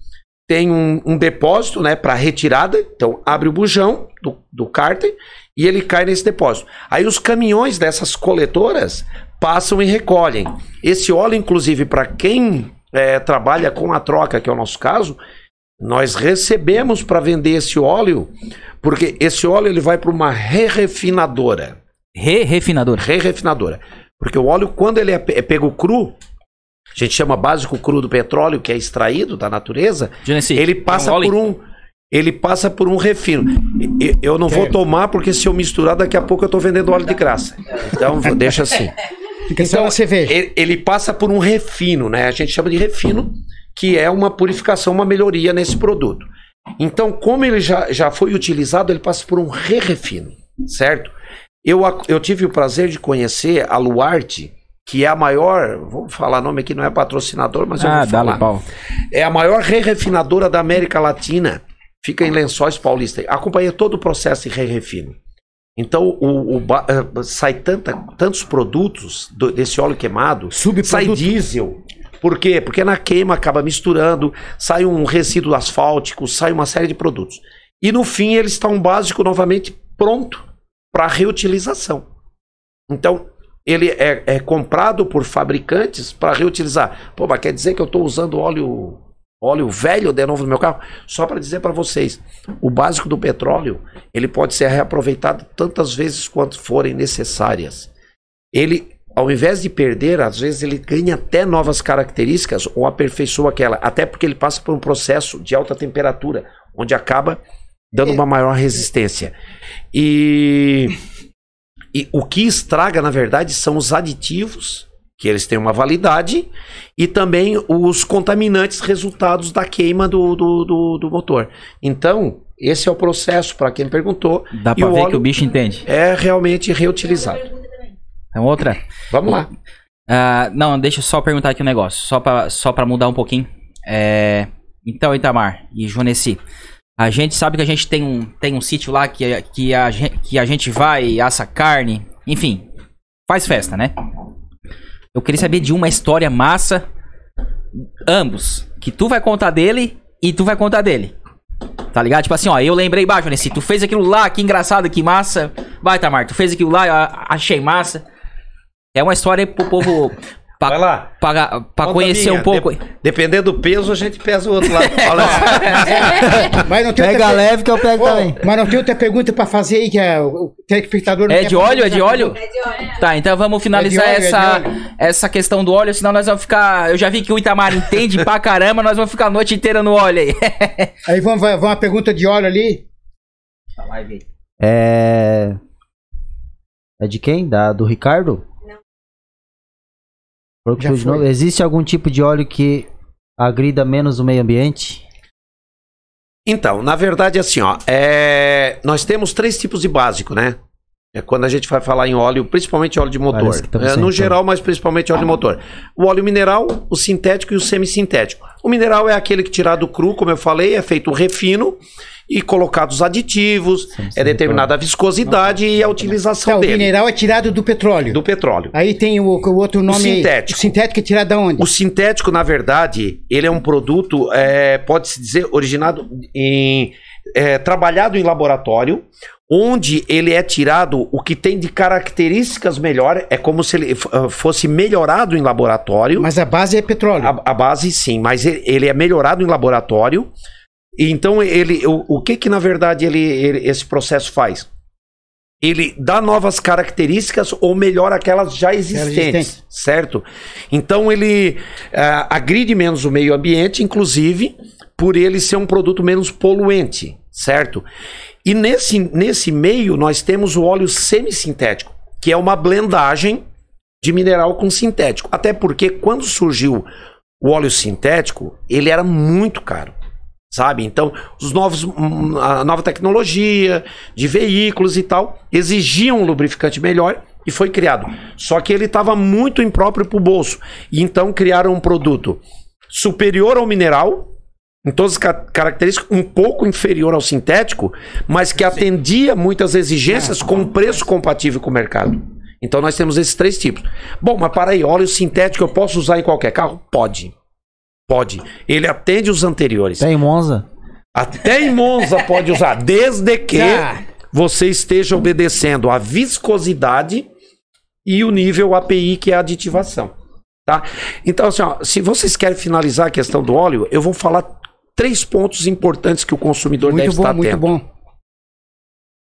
Speaker 3: tem um, um depósito, né, para retirada. Então, abre o bujão do, do cárter e ele cai nesse depósito. Aí os caminhões dessas coletoras passam e recolhem. Esse óleo, inclusive, para quem é, trabalha com a troca, que é o nosso caso, nós recebemos para vender esse óleo, porque esse óleo ele vai para uma re-refinadora.
Speaker 2: Re refinador.
Speaker 3: Re-refinadora. Porque o óleo, quando ele é é pego cru, a gente chama básico cru do petróleo, que é extraído da natureza,
Speaker 2: Genesi,
Speaker 3: ele passa
Speaker 2: é um
Speaker 3: por um. Ele passa por um refino. Eu não vou tomar, porque se eu misturar, daqui a pouco eu tô vendendo óleo de graça. Então, deixa assim.
Speaker 4: fica
Speaker 3: Então,
Speaker 4: cerveja.
Speaker 3: ele, passa por um refino, né? A gente chama de refino, que é uma purificação, uma melhoria nesse produto. Então, como ele já, já foi utilizado, ele passa por um re-refino, certo? Eu, eu tive o prazer de conhecer a Luarte, que é a maior, vou falar nome aqui, não é patrocinador, mas eu
Speaker 2: Ah,
Speaker 3: vou
Speaker 2: dá
Speaker 3: falar.
Speaker 2: pau.
Speaker 3: É a maior re-refinadora da América Latina. Fica em Lençóis Paulista. Acompanha todo o processo de re-refino. Então, o, o eh, sai tanta, tantos produtos do- desse óleo queimado. Sai diesel. Por quê? Porque na queima acaba misturando, sai um resíduo asfáltico, sai uma série de produtos. E no fim, ele está um básico novamente pronto para reutilização. Então, ele é, é comprado por fabricantes para reutilizar. Pô, mas quer dizer que eu estou usando óleo óleo velho de novo no meu carro? Só para dizer para vocês, o básico do petróleo, ele pode ser reaproveitado tantas vezes quanto forem necessárias. Ele, ao invés de perder, às vezes ele ganha até novas características ou aperfeiçoa aquela, até porque ele passa por um processo de alta temperatura, onde acaba dando uma maior resistência. E e o que estraga, na verdade, são os aditivos, que eles têm uma validade, e também os contaminantes resultados da queima do, do, do, do motor. Então, esse é o processo, para quem perguntou,
Speaker 2: Dá
Speaker 3: o
Speaker 2: ver que o bicho entende.
Speaker 3: é realmente reutilizado.
Speaker 2: Então, outra.
Speaker 3: Vamos lá.
Speaker 2: Ah, não, deixa eu só perguntar aqui um negócio. Só pra, só pra mudar um pouquinho. É, então, Itamar e Juneci. A gente sabe que a gente tem um, tem um sítio lá que, que, a, que a gente vai, assa carne, enfim, faz festa, né? Eu queria saber de uma história massa, ambos, que tu vai contar dele e tu vai contar dele. Tá ligado? Tipo assim, ó, eu lembrei, baixo, Juneci, tu fez aquilo lá, que engraçado, que massa. Vai, Tamar, tu fez aquilo lá, achei massa. É uma história pro povo, Pra-
Speaker 3: Vai lá.
Speaker 2: Pra, pra conhecer
Speaker 3: minha.
Speaker 2: um pouco.
Speaker 3: De- dependendo do peso, a gente pesa o outro lado. Olha só.
Speaker 4: Mas não tem
Speaker 1: Pega
Speaker 4: outra,
Speaker 1: leve que eu pego
Speaker 4: Ô,
Speaker 1: também.
Speaker 4: mas não tem outra pergunta pra fazer aí que a- o telespectador não
Speaker 2: É
Speaker 4: quer
Speaker 2: de óleo? É de óleo?
Speaker 4: pergunta.
Speaker 2: Tá, então vamos finalizar
Speaker 4: É de óleo, é de
Speaker 2: essa,
Speaker 4: óleo.
Speaker 2: essa questão do óleo, senão nós vamos ficar. Eu já vi que o Itamar entende pra caramba, nós vamos ficar a noite inteira no óleo aí.
Speaker 4: Aí vamos, vai- vamos uma pergunta de óleo ali.
Speaker 1: É. É de quem? Da, do Ricardo? Novo. Existe algum tipo de óleo que agrida menos o meio ambiente?
Speaker 3: Então, na verdade, assim, ó, é, nós temos três tipos de básico, né? É quando a gente vai falar em óleo, principalmente óleo de motor. É, no geral, mas principalmente óleo de motor. O óleo mineral, o sintético e o semissintético. O mineral é aquele que tirado cru, como eu falei, é feito o refino e colocados aditivos, é determinada a viscosidade e a utilização
Speaker 4: Tá, o
Speaker 3: dele,
Speaker 4: mineral é tirado do petróleo.
Speaker 3: do petróleo.
Speaker 4: Aí tem o, o outro nome. aí.
Speaker 3: sintético.
Speaker 4: O sintético é tirado da onde?
Speaker 3: O sintético, na verdade, ele é um produto, é, pode-se dizer, originado em. É, trabalhado em laboratório, onde ele é tirado o que tem de características melhor, é como se ele ah, fosse melhorado em laboratório.
Speaker 4: Mas a base é petróleo.
Speaker 3: A, a base sim, mas ele, é melhorado em laboratório. Então ele, o, o que que na verdade ele, ele- esse processo faz? Ele dá novas características ou melhora aquelas já existentes, certo? Então ele ah, agride menos o meio ambiente, inclusive por ele ser um produto menos poluente, certo? E nesse, nesse meio nós temos o óleo semissintético, que é uma blendagem de mineral com sintético. Até porque quando surgiu o óleo sintético, ele era muito caro. Sabe? Então, os novos, hum, a nova tecnologia de veículos e tal exigiam um lubrificante melhor e foi criado. Só que ele estava muito impróprio para o bolso. E então criaram um produto superior ao mineral, em todas as ca- características, um pouco inferior ao sintético, mas que atendia muitas exigências com um preço compatível com o mercado. Então nós temos esses três tipos. Bom, mas para aí, óleo sintético eu posso usar em qualquer carro? Pode. Pode. Ele atende os anteriores.
Speaker 1: Tem Monza?
Speaker 3: Até em Monza pode usar, desde que
Speaker 4: Tá.
Speaker 3: você esteja obedecendo a viscosidade e o nível API, que é a aditivação. Tá? Então, assim, ó, se vocês querem finalizar a questão do óleo, eu vou falar três pontos importantes que o consumidor
Speaker 4: Muito
Speaker 3: deve
Speaker 4: bom,
Speaker 3: estar
Speaker 4: muito
Speaker 3: atento.
Speaker 4: bom.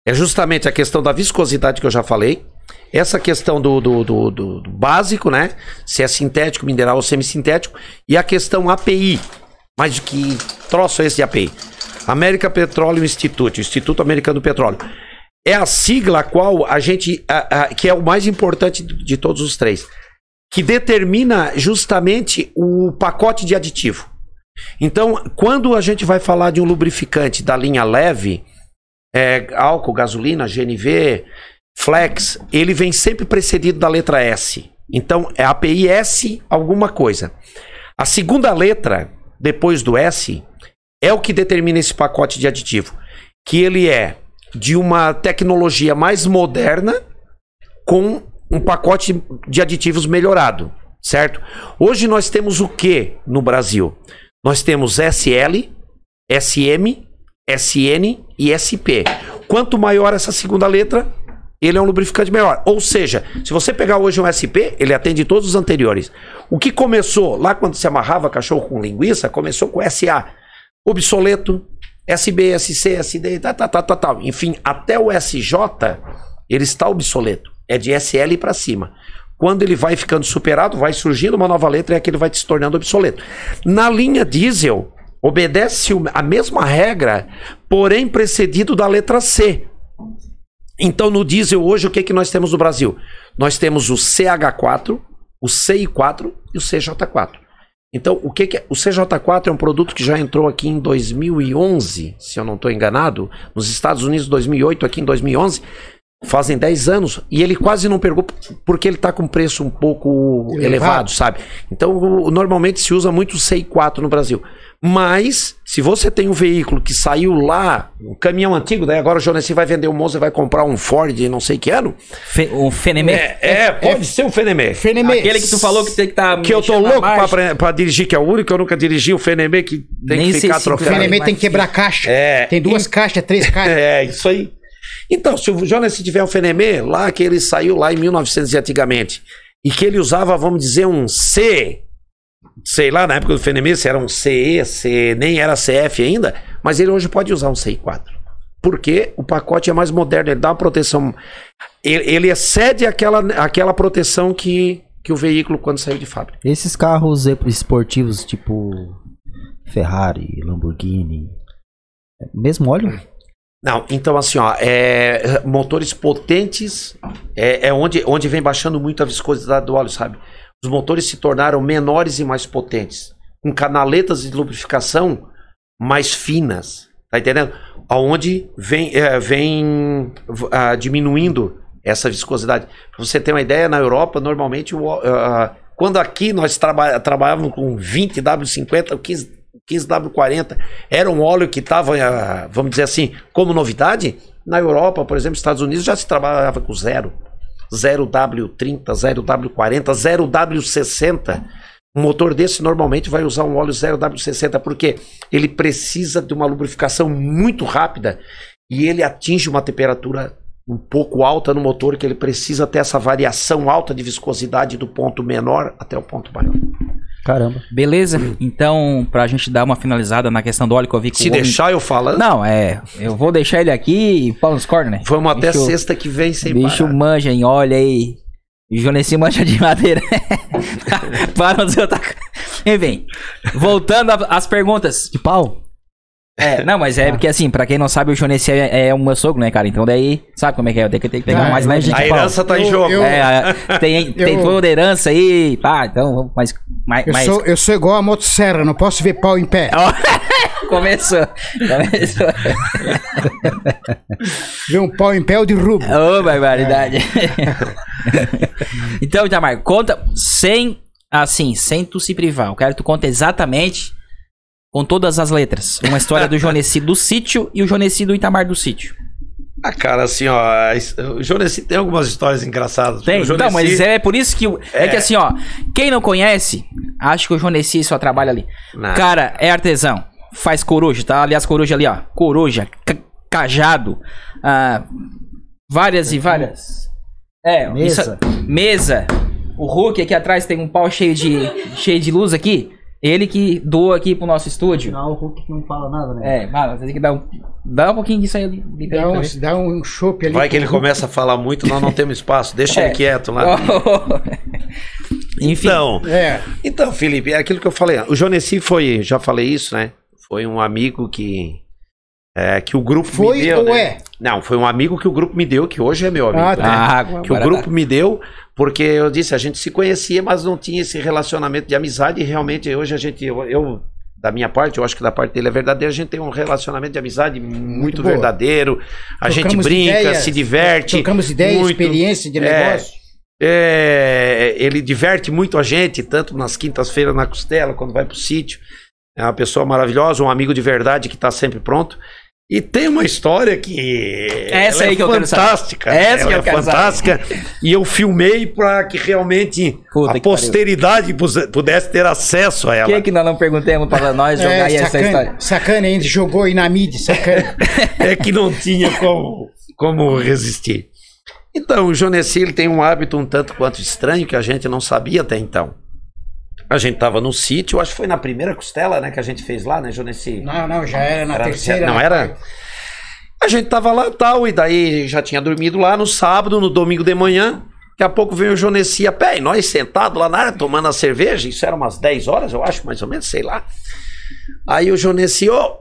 Speaker 3: É justamente a questão da viscosidade que eu já falei. Essa questão do, do, do- do- básico, né? Se é sintético, mineral ou semissintético. E a questão API. Mas que troço é esse de API? American Petroleum Institute, Instituto Americano do Petróleo. É a sigla a qual a gente. a- a- que é o mais importante de de todos os três. Que determina justamente o pacote de aditivo. Então, quando a gente vai falar de um lubrificante da linha leve, é, álcool, gasolina, GNV, flex, ele vem sempre precedido da letra S. Então é API S alguma coisa. A segunda letra, depois do S, é o que determina esse pacote de aditivo. Que ele é de uma tecnologia mais moderna com um pacote de aditivos melhorado, certo? Hoje nós temos o que no Brasil? Nós temos SL, SM, SN e SP. Quanto maior essa segunda letra, ele é um lubrificante melhor. Ou seja, se você pegar hoje um SP, ele atende todos os anteriores. O que começou lá quando se amarrava cachorro com linguiça, começou com SA. Obsoleto, SB, SC, SD, tá, tá, tá, tá, tá. Enfim, até o SJ, ele está obsoleto. É de SL para cima. Quando ele vai ficando superado, vai surgindo uma nova letra e é que ele vai se tornando obsoleto. Na linha diesel, obedece a mesma regra, porém precedido da letra C. Então, no diesel hoje, o que, que nós temos no Brasil? Nós temos o CH4, o CI4 e o CJ4. Então, o que, que é? O CJ4 é um produto que já entrou aqui em 2011, se eu não estou enganado, nos Estados Unidos 2008, aqui em 2011. Fazem 10 anos e ele quase não pegou porque ele está com preço um pouco elevado,
Speaker 4: Elevado.
Speaker 3: sabe? Então, o- normalmente se usa muito o CI4 no Brasil. Mas, se você tem um veículo que saiu lá, um caminhão antigo, daí agora o Jonessi vai vender um Monza e vai comprar um Ford de não sei que ano.
Speaker 2: Fe, um Fenemê.
Speaker 3: É, é, pode ser um Fenemé.
Speaker 4: Fenemê.
Speaker 2: Aquele que tu falou que tem que estar.
Speaker 3: Que eu tô louco pra, pra dirigir, que é o único que eu nunca dirigi, o Fenemé, que tem
Speaker 2: Nem
Speaker 3: que ficar
Speaker 2: se
Speaker 3: trocando.
Speaker 4: Fenemê
Speaker 2: mas-
Speaker 4: tem que quebrar caixa.
Speaker 3: É.
Speaker 4: Tem duas caixas, três caixas.
Speaker 3: É, isso aí. Então, se o Jonas tiver um Fenemê, lá que ele saiu lá em 1900 e antigamente, e que ele usava, vamos dizer, um C, sei lá, na época do FNME, se era um CE, C, nem era CF ainda, mas ele hoje pode usar um CI4. Porque o pacote é mais moderno, ele dá uma proteção. Ele, ele excede aquela, aquela proteção que, que o veículo quando saiu de fábrica.
Speaker 1: Esses carros esportivos, tipo Ferrari, Lamborghini, é mesmo óleo?
Speaker 3: Não, então assim, ó, é, motores potentes é, é onde, onde vem baixando muito a viscosidade do óleo, sabe? Os motores se tornaram menores e mais potentes, com canaletas de lubrificação mais finas, tá entendendo? Aonde vem, é, vem ah, diminuindo essa viscosidade. Pra você ter uma ideia, na Europa, normalmente, ah, quando aqui nós traba trabalhávamos com 20 W50, 15, 15 W40, era um óleo que estava, vamos dizer assim, como novidade. Na Europa, por exemplo, Estados Unidos, já se trabalhava com zero. 0W30, 0W40, 0W60. Um motor desse normalmente vai usar um óleo 0W60 porque ele precisa de uma lubrificação muito rápida e ele atinge uma temperatura um pouco alta no motor que ele precisa ter essa variação alta de viscosidade do ponto menor até o ponto maior.
Speaker 1: Caramba.
Speaker 2: Beleza? Então, pra gente dar uma finalizada na questão do óleo que eu vi que
Speaker 3: Se
Speaker 2: o homem-
Speaker 3: deixar eu falando,
Speaker 2: Não, é. Eu vou deixar ele aqui e pau nos cornos, né?
Speaker 3: vamos até
Speaker 2: Bicho-
Speaker 3: sexta que vem sem
Speaker 2: Bicho
Speaker 3: parar.
Speaker 2: manja em óleo aí. Jonesi manja de madeira. Para no seu taco. Enfim, voltando às perguntas.
Speaker 1: De pau?
Speaker 2: É, não, mas é porque assim, pra quem não sabe, o Jonesi é, é o meu sogro, né, cara? Então daí, sabe como é que é? Eu tenho que, tenho que pegar
Speaker 4: Ah,
Speaker 2: mais leve de
Speaker 3: A
Speaker 2: pau.
Speaker 3: herança tá em jogo.
Speaker 4: eu-
Speaker 2: É, tem, tem
Speaker 4: Eu-
Speaker 2: toda a herança aí, pá, então, vamos- mas... mas,
Speaker 4: Eu sou, eu sou igual a motosserra, não posso ver pau em pé.
Speaker 2: Começou, começou.
Speaker 4: Ver um pau em pé eu derrubo.
Speaker 2: Ô, barbaridade. então, Itamar, conta sem, assim, sem tu se privar. Eu quero que tu conta exatamente, com todas as letras, uma história do Jonesi do sítio e o Jonesi do Itamar do sítio.
Speaker 3: Ah, cara, assim, ó, o Jonesi tem algumas histórias engraçadas.
Speaker 2: Tem?
Speaker 3: Jonesi-
Speaker 2: Não, mas é por isso que... o- É.
Speaker 3: É.
Speaker 2: que assim, ó, quem não conhece, acha que o Jonesi só trabalha ali.
Speaker 3: Nada.
Speaker 2: Cara, é artesão. Faz coruja, tá? Aliás, coruja ali, ó. Coruja, ca- cajado, ah, várias e várias. É,
Speaker 1: Mesa.
Speaker 2: isso- mesa. O Hulk aqui atrás tem um pau cheio de, cheio de luz aqui. Ele que doa aqui pro nosso estúdio.
Speaker 1: Afinal, o Hulk não fala nada, né?
Speaker 2: É, mano, você tem que dar um, dá um pouquinho disso aí. pra
Speaker 4: Dá um,
Speaker 2: ver.
Speaker 4: dá um chope ali.
Speaker 3: Vai que ele começa a falar muito, nós não temos espaço. Deixa
Speaker 2: É.
Speaker 3: ele quieto lá.
Speaker 2: Enfim.
Speaker 3: Então,
Speaker 4: É,
Speaker 3: então, Felipe, é aquilo que eu falei. O Jonesi foi, já falei isso, né? Foi um amigo que é, que o grupo
Speaker 4: Foi
Speaker 3: me deu.
Speaker 4: ou
Speaker 3: né?
Speaker 4: é?
Speaker 3: Não, foi um amigo que o grupo me deu, que hoje é meu amigo.
Speaker 4: Ah,
Speaker 3: né?
Speaker 4: tá.
Speaker 2: Ah,
Speaker 3: que o
Speaker 2: agora
Speaker 3: grupo me deu, porque eu disse, a gente se conhecia, mas não tinha esse relacionamento de amizade, e realmente hoje a gente, eu, eu, da minha parte, eu acho que da parte dele é verdadeiro, a gente tem um relacionamento de amizade muito,
Speaker 4: boa.
Speaker 3: verdadeiro, a gente brinca,
Speaker 4: ideias,
Speaker 3: se diverte.
Speaker 4: Trocamos ideias,
Speaker 3: muito.
Speaker 4: experiência de
Speaker 3: É.
Speaker 4: negócio.
Speaker 3: É, ele diverte muito a gente, tanto nas quintas-feiras na costela, quando vai pro sítio. É uma pessoa maravilhosa, um amigo de verdade que tá sempre pronto. E tem uma história que
Speaker 2: Essa
Speaker 3: ela
Speaker 2: aí
Speaker 3: é
Speaker 2: que eu quero saber.
Speaker 3: fantástica.
Speaker 2: Essa que eu
Speaker 3: é
Speaker 2: quero saber.
Speaker 3: fantástica. E eu filmei para que realmente
Speaker 2: Puta
Speaker 3: a
Speaker 2: que
Speaker 3: posteridade pudesse ter acesso a
Speaker 2: Por
Speaker 3: ela.
Speaker 2: que, que nós não perguntemos para nós jogar
Speaker 4: É,
Speaker 2: aí essa
Speaker 4: sacana,
Speaker 2: história?
Speaker 4: sacana ainda, jogou aí na mídia, sacana.
Speaker 3: é que não tinha como, como resistir. Então, o Jonesi ele tem um hábito um tanto quanto estranho que a gente não sabia até então. A gente tava no sítio, acho que foi na primeira costela, né, que a gente fez lá, né, Jonesi?
Speaker 4: Não, não, já era na
Speaker 3: Era-
Speaker 4: terceira.
Speaker 3: não
Speaker 4: na
Speaker 3: era? A gente tava lá tal, e daí já tinha dormido lá no sábado, no domingo de manhã. Daqui a pouco veio o Jonesi a pé, e nós sentados lá na área, tomando a cerveja, isso era umas 10 horas, eu acho, mais ou menos, sei lá. Aí o Jonesi, ô,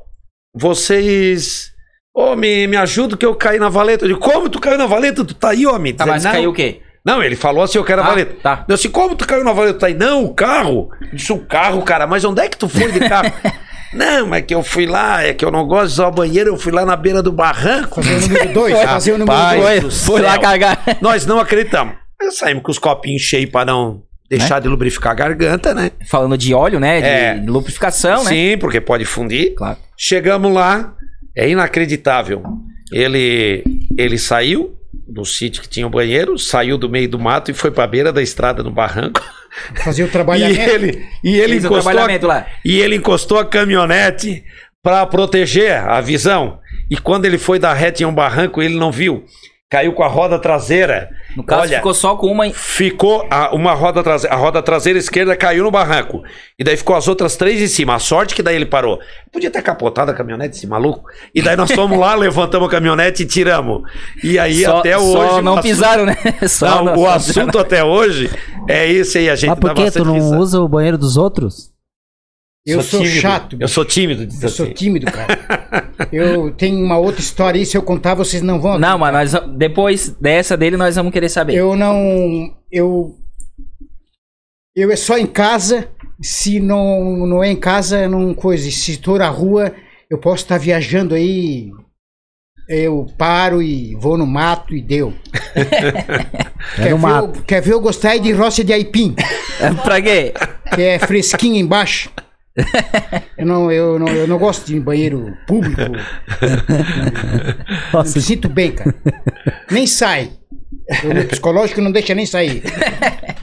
Speaker 3: vocês. Ô, me, me ajuda que eu caí na valeta. Eu digo, como tu caiu na valeta? Tu tá aí, homem?
Speaker 2: Tá, mas caiu o quê?
Speaker 3: Não, ele falou assim, eu quero a
Speaker 2: Ah,
Speaker 3: valeta.
Speaker 2: tá.
Speaker 3: Eu disse, como tu caiu na valeta? Aí, não, o carro. Eu disse, o carro, cara, mas onde é que tu foi de carro? não, é que eu fui lá, é que eu não gosto de usar o banheiro, eu fui lá na beira do barranco.
Speaker 4: Fazer o número dois, fazer o número
Speaker 3: Rapaz
Speaker 4: dois.
Speaker 3: do
Speaker 2: Foi lá
Speaker 3: céu.
Speaker 2: cagar.
Speaker 3: Nós não acreditamos. Nós saímos com os copinhos cheios para não deixar de lubrificar a garganta, né?
Speaker 2: Falando de óleo, né? De
Speaker 3: É.
Speaker 2: lubrificação, né?
Speaker 3: Sim, porque pode fundir.
Speaker 2: Claro.
Speaker 3: Chegamos lá, é inacreditável. Ele, ele saiu do sítio que tinha o banheiro, saiu do meio do mato e foi para a beira da estrada no barranco.
Speaker 4: Fazer o
Speaker 3: E
Speaker 4: trabalhamento.
Speaker 3: ele, e ele
Speaker 2: Fez o
Speaker 3: encostou a, e ele encostou a caminhonete para proteger a visão. E quando ele foi dar reta em um barranco, ele não viu. Caiu com a roda traseira
Speaker 2: No caso,
Speaker 3: Olha,
Speaker 2: ficou só com uma. em-
Speaker 3: Ficou a, uma roda traseira, a roda traseira esquerda caiu no barranco. E daí ficou as outras três em cima. A sorte que daí ele parou. Podia ter capotado a caminhonete, esse maluco. E daí nós fomos lá, levantamos a caminhonete e tiramos. E aí
Speaker 2: só,
Speaker 3: até
Speaker 2: só
Speaker 3: hoje.
Speaker 2: não
Speaker 3: o assunto-
Speaker 2: pisaram, né? Só
Speaker 3: Não,
Speaker 2: não-
Speaker 3: o assunto até hoje é esse aí, a gente
Speaker 1: Mas por que tu não usa o banheiro dos outros?
Speaker 4: Eu sou,
Speaker 3: tímido.
Speaker 4: chato.
Speaker 3: Eu sou tímido,
Speaker 4: Eu sou
Speaker 3: assim.
Speaker 4: tímido, cara. eu tenho uma outra história aí, se eu contar, vocês não vão.
Speaker 2: Não, mas nós, depois dessa dele nós vamos querer saber.
Speaker 4: Eu não. Eu. Eu é só em casa. Se não, não é em casa, não coisa. Se estou na rua, eu posso estar viajando aí. Eu paro e vou no mato e deu.
Speaker 1: É
Speaker 4: quer, ver
Speaker 1: mato.
Speaker 4: eu, quer ver eu gostar de roça de aipim,
Speaker 2: pra quê?
Speaker 4: que é fresquinho embaixo. Eu não, eu, não, eu não gosto de ir em banheiro público. Não
Speaker 1: Nossa,
Speaker 4: me sinto bem, cara. Nem sai. O meu psicológico não deixa nem sair.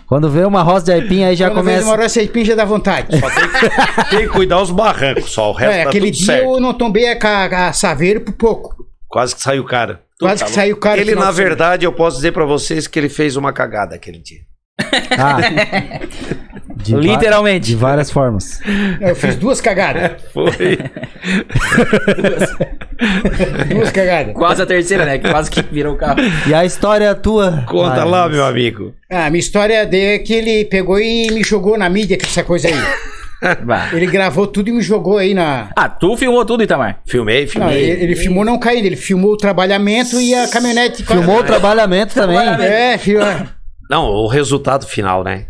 Speaker 1: quando vê uma roça de aipim, aí já
Speaker 4: Quando
Speaker 1: começa.
Speaker 4: uma roça de aipim já dá vontade.
Speaker 3: Só tem, que- tem que cuidar os barrancos, só. O resto
Speaker 4: É,
Speaker 3: tá
Speaker 4: aquele
Speaker 3: tudo
Speaker 4: dia
Speaker 3: certo.
Speaker 4: eu não tombei a, a saveiro por pouco.
Speaker 3: Quase que saiu cara.
Speaker 4: Quase que saiu cara.
Speaker 3: Ele, na verdade, eu posso dizer pra vocês que ele fez uma cagada aquele dia.
Speaker 1: Ah, de
Speaker 2: Literalmente.
Speaker 1: De várias formas.
Speaker 4: Eu fiz duas cagadas.
Speaker 3: Foi.
Speaker 4: duas cagadas.
Speaker 2: Quase a terceira, né? Quase que virou o carro.
Speaker 1: E a história tua?
Speaker 3: Conta
Speaker 1: Ai,
Speaker 3: lá, meu amigo.
Speaker 4: Ah, minha história é que ele pegou e me jogou na mídia com essa coisa aí.
Speaker 2: Vai.
Speaker 4: Ele gravou tudo e me jogou aí na.
Speaker 2: Ah, tu filmou tudo, Itamar?
Speaker 3: Filmei,
Speaker 4: Não,
Speaker 3: filmei.
Speaker 4: ele, ele filmou não caindo, ele filmou o trabalhamento e a caminhonete.
Speaker 1: Filmou o trabalhamento também.
Speaker 4: É, filho. É.
Speaker 3: Não, o resultado final, né?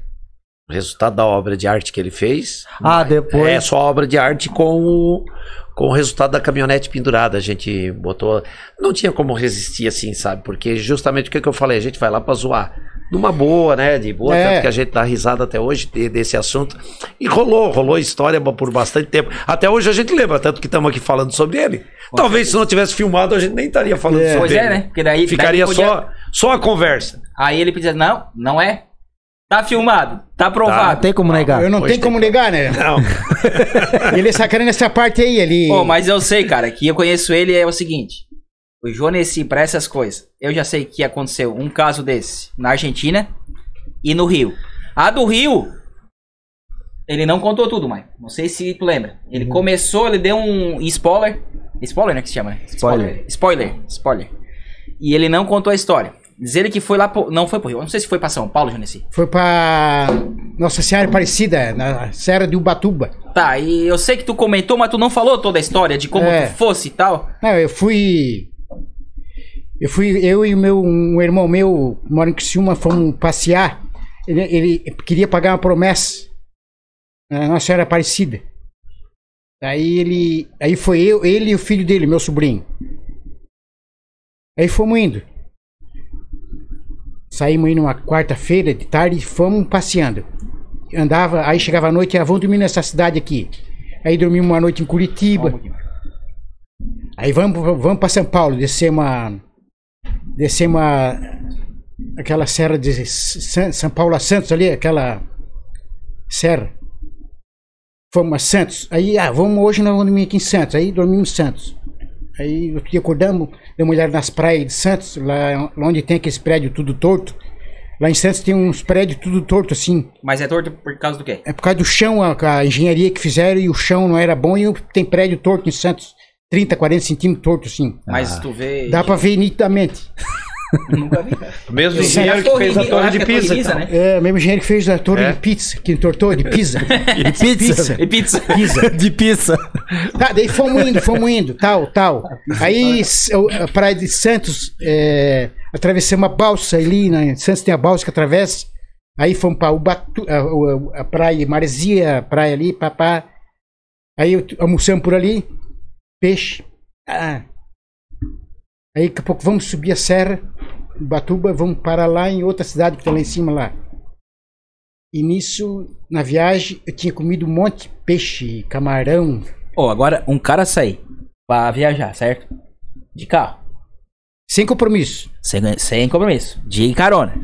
Speaker 3: O resultado da obra de arte que ele fez
Speaker 1: Ah, depois.
Speaker 3: é só obra de arte com o, com o resultado da caminhonete pendurada. A gente botou. Não tinha como resistir assim, sabe? Porque justamente o que, que eu falei, a gente vai lá pra zoar. Numa boa, né? De boa,
Speaker 4: É.
Speaker 3: tanto que a gente dá risada até hoje de- desse assunto. E rolou, rolou história por bastante tempo. Até hoje a gente lembra, tanto que estamos aqui falando sobre ele. Talvez se não tivesse filmado, a gente nem estaria falando
Speaker 4: É.
Speaker 3: sobre
Speaker 2: Pois
Speaker 3: ele.
Speaker 2: é, né? Porque daí.
Speaker 3: Ficaria
Speaker 2: daí podia-
Speaker 3: só, só a conversa.
Speaker 2: Aí ele podia. Não, não é. Tá filmado, tá
Speaker 1: Não
Speaker 2: provado.
Speaker 1: tem como negar.
Speaker 4: Eu não
Speaker 3: Hoje
Speaker 4: tenho
Speaker 3: tem
Speaker 4: como negar, né?
Speaker 3: Não.
Speaker 4: Ele é sacaneando essa parte aí, ele.
Speaker 2: Pô, mas eu sei, cara, que eu conheço ele é o seguinte. O Jonessi, pra essas coisas, eu já sei que aconteceu um caso desse na Argentina e no Rio. A do Rio, ele não contou tudo, mãe. Não sei se tu lembra. Ele
Speaker 1: Uhum.
Speaker 2: começou, ele deu um spoiler. Spoiler, né, que se chama? né?
Speaker 1: Spoiler.
Speaker 2: Spoiler, spoiler. E ele não contou a história. Diz ele que foi lá, pro, não foi pro Rio. Eu não sei se foi pra São Paulo, Jonessi.
Speaker 4: Foi pra Nossa Senhora Aparecida, na Serra de Ubatuba.
Speaker 2: Tá, e eu sei que tu comentou, mas tu não falou toda a história de como
Speaker 4: É.
Speaker 2: tu fosse e tal.
Speaker 4: Não, eu fui. Eu fui, eu e o meu um irmão meu, mora em Criciúma, fomos passear. Ele, ele queria pagar uma promessa na Nossa Senhora Aparecida. Aí ele, aí foi eu, ele e o filho dele, meu sobrinho. Aí fomos indo. Saímos aí numa quarta-feira de tarde e fomos passeando. Andava, aí chegava a noite, ah, vamos dormir nessa cidade aqui. Aí dormimos uma noite em Curitiba. Aí vamos, vamos para São Paulo, descer uma. Descer uma. Aquela serra de São Paulo a Santos ali, aquela serra. Fomos a Santos. Aí, ah, vamos hoje nós vamos dormir aqui em Santos. Aí dormimos em Santos. Aí outro dia acordamos, demos uma olhada nas praias de Santos, lá onde tem aqueles prédios tudo torto. Lá em Santos tem uns prédios tudo torto assim.
Speaker 2: Mas é torto por causa do quê?
Speaker 4: É por causa do chão, a, a engenharia que fizeram e o chão não era bom e tem prédio torto em Santos. 30, 40 centímetros torto assim.
Speaker 2: Mas tu vê.
Speaker 4: Dá pra ver nitidamente.
Speaker 2: Nunca vi, cara.
Speaker 3: Mesmo
Speaker 2: Eu
Speaker 3: engenheiro
Speaker 2: a
Speaker 3: que fez a torre de
Speaker 2: é
Speaker 3: então.
Speaker 2: né?
Speaker 4: É, o mesmo engenheiro que fez a torre
Speaker 3: É?
Speaker 4: de pizza, que entortou de pizza.
Speaker 1: De pizza.
Speaker 2: E pizza.
Speaker 4: Pizza.
Speaker 1: De pizza.
Speaker 4: Tá, daí fomos indo, fomos indo, tal, tal. Aí a praia de Santos, é, atravessei uma balsa ali, né? em Santos tem a balsa que atravessa. Aí fomos para Ubatu, a, o- a praia Maresia, a praia ali, papá. Aí almoçamos por ali, peixe. Ah. Aí daqui a pouco vamos subir a serra, Ubatuba, vamos parar lá em outra cidade que tá lá em cima lá. E nisso, na viagem, eu tinha comido um monte de peixe, camarão,
Speaker 2: Ô, agora um cara sair pra viajar, certo? De carro.
Speaker 4: sem compromisso.
Speaker 2: Sem, sem compromisso. De carona.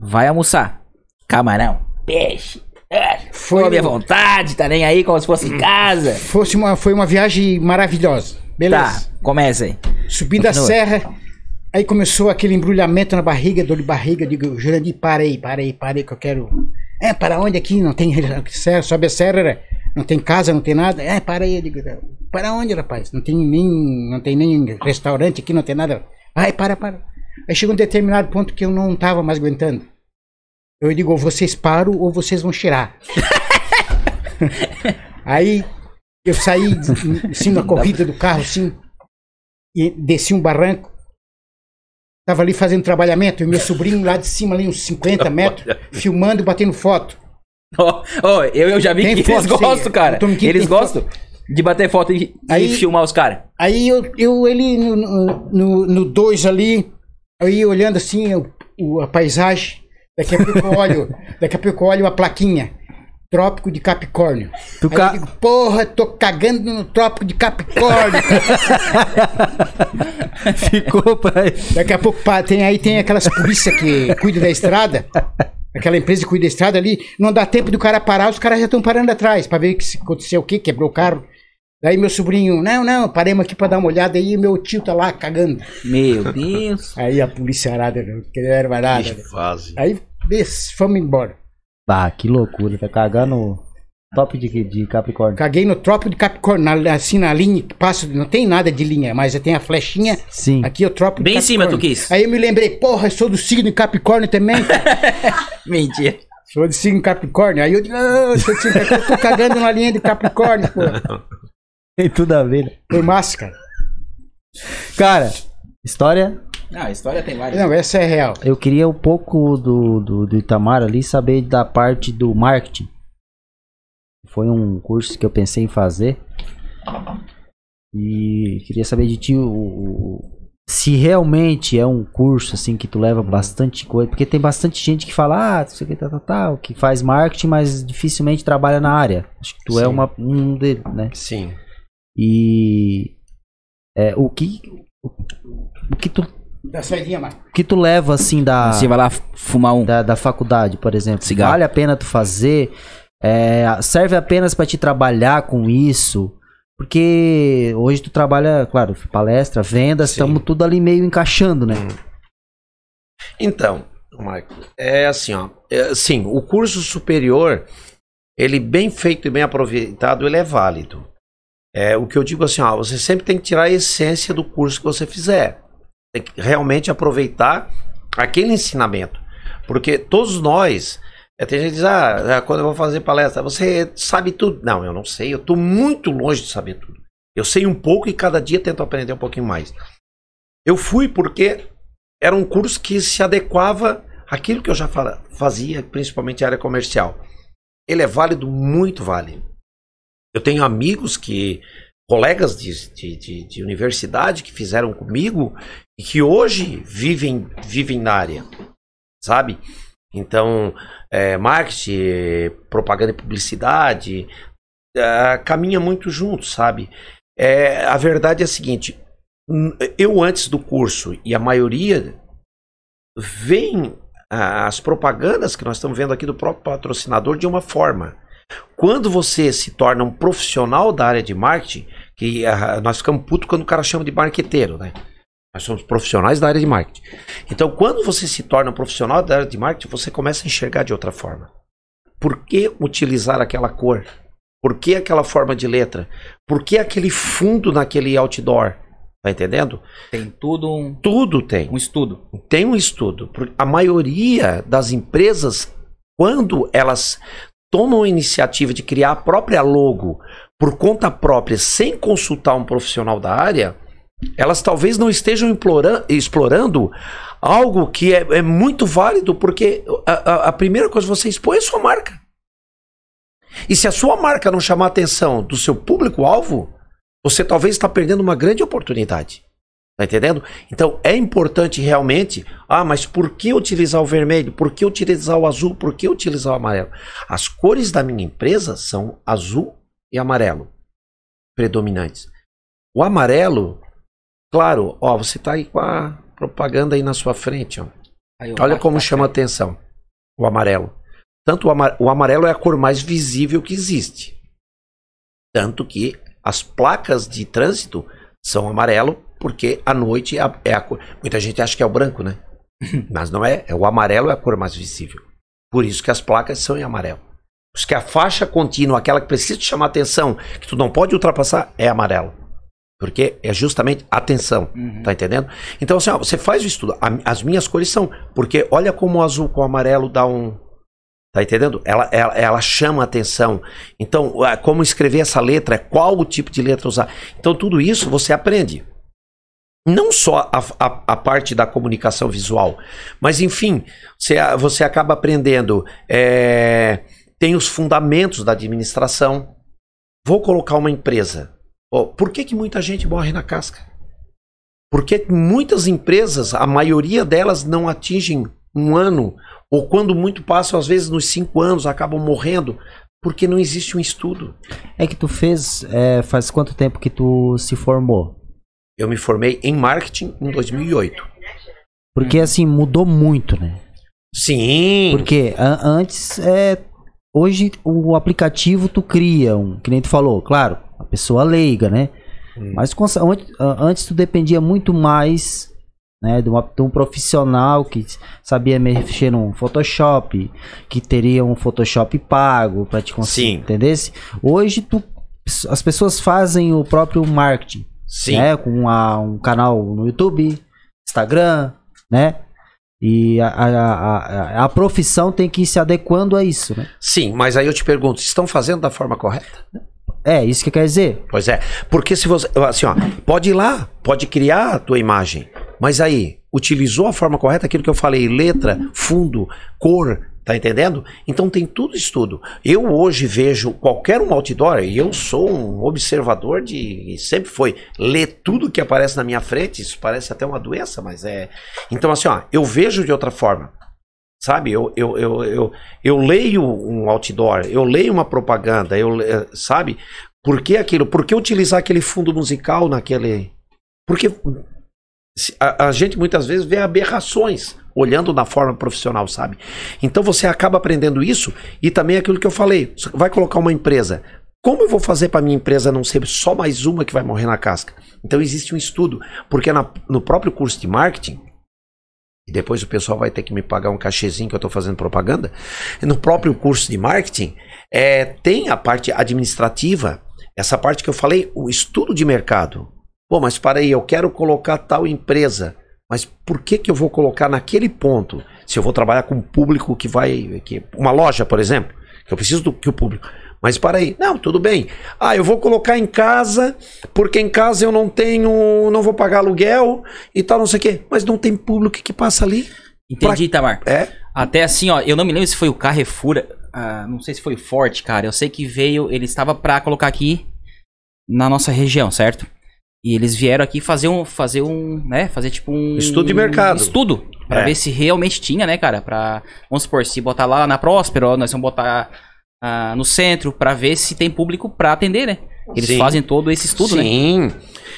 Speaker 2: Vai almoçar. Camarão. Peixe. É,
Speaker 4: Foi-
Speaker 2: Come à vontade, tá nem aí como se fosse em casa.
Speaker 4: Fosse uma, foi uma viagem maravilhosa. Beleza.
Speaker 2: Tá, começa aí.
Speaker 4: Subindo a
Speaker 2: Continua.
Speaker 4: serra, aí começou aquele embrulhamento na barriga, dor de barriga. Eu digo, Jurandir, aí, para aí, que eu quero. É, para onde aqui? Não tem. serra, Sobe a serra, não tem casa, não tem nada. É, para aí. Eu digo, para onde, rapaz? Não tem nem, não tem nem restaurante aqui, não tem nada. Ai, para, para. Aí chegou um determinado ponto que eu não estava mais aguentando. Eu digo, ou vocês param ou vocês vão cheirar. Aí eu saí assim na corrida do carro, assim, e desci um barranco. Tava ali fazendo trabalhamento, e meu sobrinho lá de cima, ali uns 50 metros, filmando e batendo foto.
Speaker 2: Ó, ó, eu, eu já vi
Speaker 4: Tem
Speaker 2: que eles
Speaker 4: foto, sim.
Speaker 2: gostam, cara. Eles gostam de bater foto e,
Speaker 4: Aí-
Speaker 2: filmar os caras.
Speaker 4: Aí eu, eu ele no 2 no, no dois ali, ia olhando assim o, o- a paisagem. Daqui a pouco eu olho, daqui a pouco eu olho a plaquinha. Trópico de Capricórnio.
Speaker 1: Tu
Speaker 4: Aí
Speaker 1: ca-
Speaker 4: digo, porra, tô cagando no Trópico de Capricórnio.
Speaker 1: Ficou pra
Speaker 4: Daqui a pouco pá, tem aí tem aquelas polícias que cuidam da estrada. Aquela empresa que cuida da estrada ali, não dá tempo do cara parar, os caras já estão parando atrás pra ver que se aconteceu o quê, quebrou o carro. Daí meu sobrinho, não, não, paremos aqui pra dar uma olhada aí, meu tio tá lá cagando.
Speaker 2: Meu Deus.
Speaker 4: Aí a polícia arada, não queria nada.
Speaker 3: Que fase.
Speaker 4: Aí des, fomos embora.
Speaker 1: Ah, que loucura. Tá cagando top de, de Capricórnio.
Speaker 4: Caguei no tropo de Capricórnio, na- assim na linha que passa, não tem nada de linha, mas tem a flechinha.
Speaker 1: Sim.
Speaker 4: Aqui é o tropo de
Speaker 2: Bem em cima tu quis.
Speaker 4: Aí eu me lembrei, porra, eu sou do signo de Capricórnio também.
Speaker 2: Mentira.
Speaker 4: Sou de signo Capricórnio. Aí eu digo, ah, eu sou de signo Capricórnio, eu tô cagando na linha de Capricórnio, pô.
Speaker 1: Tem tudo a ver. né?
Speaker 4: Foi massa, cara.
Speaker 1: Cara, história.
Speaker 2: Ah, a história tem várias.
Speaker 4: Não, essa é real.
Speaker 1: Eu queria um pouco do, do, do Itamar ali saber da parte do marketing. Foi um curso que eu pensei em fazer. E queria saber de ti o, o- se realmente é um curso assim que tu leva bastante coisa. Porque tem bastante gente que fala, ah, não sei o que, tal, tal, tal, que faz marketing, mas dificilmente trabalha na área. Acho que tu é
Speaker 3: Sim.
Speaker 1: uma, um deles, né?
Speaker 3: Sim.
Speaker 1: E é, o que o, o que tu
Speaker 4: Dá saidinha, mano.
Speaker 1: o que tu leva assim da
Speaker 2: Você vai lá fumar um.
Speaker 1: da, da faculdade, por exemplo.
Speaker 2: Cigarro.
Speaker 1: Vale a pena tu fazer? É, serve apenas para te trabalhar com isso? Porque hoje tu trabalha, claro, palestra, vendas, estamos tudo ali meio encaixando, né?
Speaker 3: Então, Marco, é assim, ó. É, sim, o curso superior, ele bem feito e bem aproveitado, ele é válido. É, o que eu digo assim, ó, você sempre tem que tirar a essência do curso que você fizer. Tem que realmente aproveitar aquele ensinamento. Porque todos nós, é, tem gente que diz, ah, é, quando eu vou fazer palestra, você sabe tudo. Não, eu não sei, eu estou muito longe de saber tudo. Eu sei um pouco e cada dia tento aprender um pouquinho mais. Eu fui porque era um curso que se adequava àquilo que eu já fa- fazia, principalmente a área comercial. Ele é válido, muito válido. Eu tenho amigos que, colegas de, de, de- de universidade que fizeram comigo e que hoje vivem, vivem na área, sabe? Então, é, marketing, propaganda e publicidade, é, caminha muito junto, sabe? É, a verdade é a seguinte, eu antes do curso e a maioria veem ah, as propagandas que nós estamos vendo aqui do próprio patrocinador de uma forma. Quando você se torna um profissional da área de marketing, que ah, nós ficamos putos quando o cara chama de marqueteiro, né? Nós somos profissionais da área de marketing. Então, quando você se torna um profissional da área de marketing, você começa a enxergar de outra forma. Por que utilizar aquela cor? Por que aquela forma de letra? Por que aquele fundo naquele outdoor? Tá entendendo?
Speaker 2: Tem tudo um,
Speaker 3: Tudo tem.
Speaker 2: um estudo.
Speaker 3: Tem um estudo. A maioria das empresas, quando elas tomam a iniciativa de criar a própria logo por conta própria, sem consultar um profissional da área, elas talvez não estejam explorando algo que é, é muito válido, porque a, a- a primeira coisa que você expõe é a sua marca. E se a sua marca não chamar a atenção do seu público-alvo, você talvez está perdendo uma grande oportunidade. Tá entendendo? Então é importante realmente. Ah, mas por que utilizar o vermelho? Por que utilizar o azul? Por que utilizar o amarelo? As cores da minha empresa são azul e amarelo predominantes. O amarelo, claro, ó, você tá aí com a propaganda aí na sua frente, ó.
Speaker 2: Aí,
Speaker 3: Olha como chama a atenção. O amarelo. Tanto o, ama- o amarelo é a cor mais visível que existe. Tanto que as placas de trânsito são amarelo porque a noite é a, é a cor. Muita gente acha que é o branco, né? Mas não é. é. O amarelo é a cor mais visível. Por isso que as placas são em amarelo. Por isso que a faixa contínua, aquela que precisa te chamar atenção, que tu não pode ultrapassar, é amarelo. Porque é justamente atenção, uhum. tá entendendo? Então, assim, ó, você faz o estudo. A, as minhas cores são. Porque olha como o azul com o amarelo dá um. Tá entendendo? Ela, ela, ela chama atenção. Então, como escrever essa letra, qual o tipo de letra usar. Então, tudo isso você aprende. Não só a, a, a parte da comunicação visual, mas enfim, você, você acaba aprendendo. É, tem os fundamentos da administração. Vou colocar uma empresa. Oh, por que, que muita gente morre na casca? Porque muitas empresas, a maioria delas não atingem um ano, ou quando muito passam, às vezes nos cinco anos, acabam morrendo, porque não existe um estudo.
Speaker 1: É que tu fez, é, faz quanto tempo que tu se formou?
Speaker 3: Eu me formei em marketing em 2008.
Speaker 1: Porque assim, mudou muito, né?
Speaker 3: Sim.
Speaker 1: Porque antes, é, hoje o aplicativo tu cria um, que nem tu falou, claro, a pessoa leiga, né? Hum. Mas antes tu dependia muito mais né, de, uma, de, um profissional que sabia mexer no Photoshop, que teria um Photoshop pago para te conseguir, entender? Hoje tu, as pessoas fazem o próprio marketing, Sim. né, com a, um canal no YouTube, Instagram, né? E a, a, a, a, profissão tem que ir se adequando a isso, né?
Speaker 3: Sim, mas aí eu te pergunto, estão fazendo da forma correta?
Speaker 1: É, isso que quer dizer.
Speaker 3: Pois é. Porque se você. Assim, ó, pode ir lá, pode criar a tua imagem. Mas aí, utilizou a forma correta, aquilo que eu falei, letra, fundo, cor, tá entendendo? Então tem tudo isso tudo. Eu hoje vejo qualquer um outdoor, e eu sou um observador de. E sempre foi. Ler tudo que aparece na minha frente, isso parece até uma doença, mas é. Então, assim, ó, eu vejo de outra forma. Sabe, eu, eu, eu, eu, eu leio um outdoor, eu leio uma propaganda, eu, sabe? Por que aquilo? Por que utilizar aquele fundo musical naquele. Porque a, a, gente muitas vezes vê aberrações olhando da forma profissional, sabe? Então você acaba aprendendo isso e também aquilo que eu falei. Vai colocar uma empresa. Como eu vou fazer para minha empresa não ser só mais uma que vai morrer na casca? Então existe um estudo, porque na, no próprio curso de marketing e depois o pessoal vai ter que me pagar um cachezinho que eu estou fazendo propaganda. No próprio curso de marketing, é, tem a parte administrativa, essa parte que eu falei, o estudo de mercado. Pô, mas para aí, eu quero colocar tal empresa. Mas por que, que eu vou colocar naquele ponto? Se eu vou trabalhar com um público que vai. Que, uma loja, por exemplo, que eu preciso do que o público. Mas para aí, não, tudo bem. Ah, eu vou colocar em casa, porque em casa eu não tenho, não vou pagar aluguel e tal, não sei o quê. Mas não tem público que passa ali.
Speaker 2: Entendi, pra... Tamar.
Speaker 3: É?
Speaker 2: Até assim, ó, eu não me lembro se foi o Carrefour, ah, não sei se foi o Forte, cara. Eu sei que veio, ele estava para colocar aqui na nossa região, certo? E eles vieram aqui fazer um, fazer um, né, fazer tipo um
Speaker 3: estudo de mercado.
Speaker 2: Estudo para é. ver se realmente tinha, né, cara, para vamos supor, se botar lá na Próspero, nós vamos botar ah, no centro para ver se tem público para atender, né? Eles Sim. fazem todo esse estudo,
Speaker 3: Sim. né? Sim.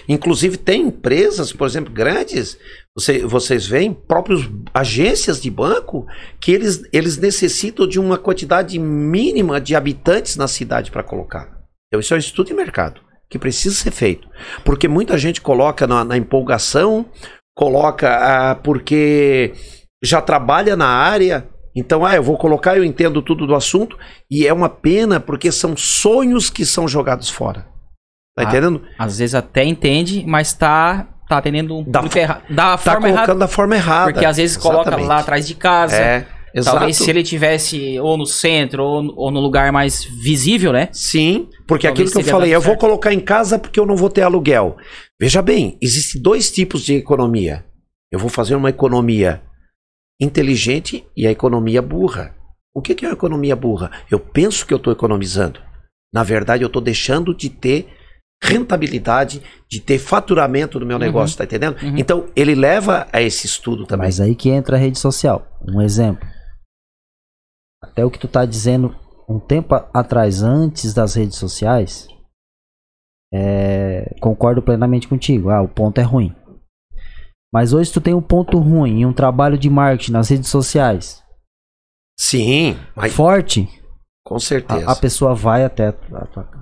Speaker 3: Inclusive tem empresas, por exemplo, grandes, você, vocês veem próprios agências de banco que eles, eles necessitam de uma quantidade mínima de habitantes na cidade para colocar. Então isso é um estudo de mercado que precisa ser feito, porque muita gente coloca na, na empolgação, coloca ah, porque já trabalha na área então, ah, eu vou colocar, eu entendo tudo do assunto, e é uma pena porque são sonhos que são jogados fora. Tá ah, entendendo?
Speaker 2: Às vezes até entende, mas tá tá atendendo um
Speaker 3: da, erra, da tá forma colocando errada. da forma errada.
Speaker 2: Porque às vezes Exatamente. coloca lá atrás de casa.
Speaker 3: É. Exato.
Speaker 2: Talvez se ele tivesse ou no centro ou, ou no lugar mais visível, né?
Speaker 3: Sim, porque Talvez aquilo que eu falei, eu vou colocar em casa porque eu não vou ter aluguel. Veja bem, existem dois tipos de economia. Eu vou fazer uma economia inteligente e a economia burra. O que é a economia burra? Eu penso que eu estou economizando. Na verdade, eu estou deixando de ter rentabilidade, de ter faturamento do meu uhum. negócio, tá entendendo? Uhum. Então, ele leva a esse estudo também.
Speaker 1: Mas aí que entra a rede social. Um exemplo. Até o que tu tá dizendo um tempo atrás, antes das redes sociais, é, concordo plenamente contigo. Ah, o ponto é ruim. Mas hoje tu tem um ponto ruim, um trabalho de marketing nas redes sociais.
Speaker 3: Sim,
Speaker 1: mas... forte.
Speaker 3: Com certeza.
Speaker 1: A, a pessoa vai até,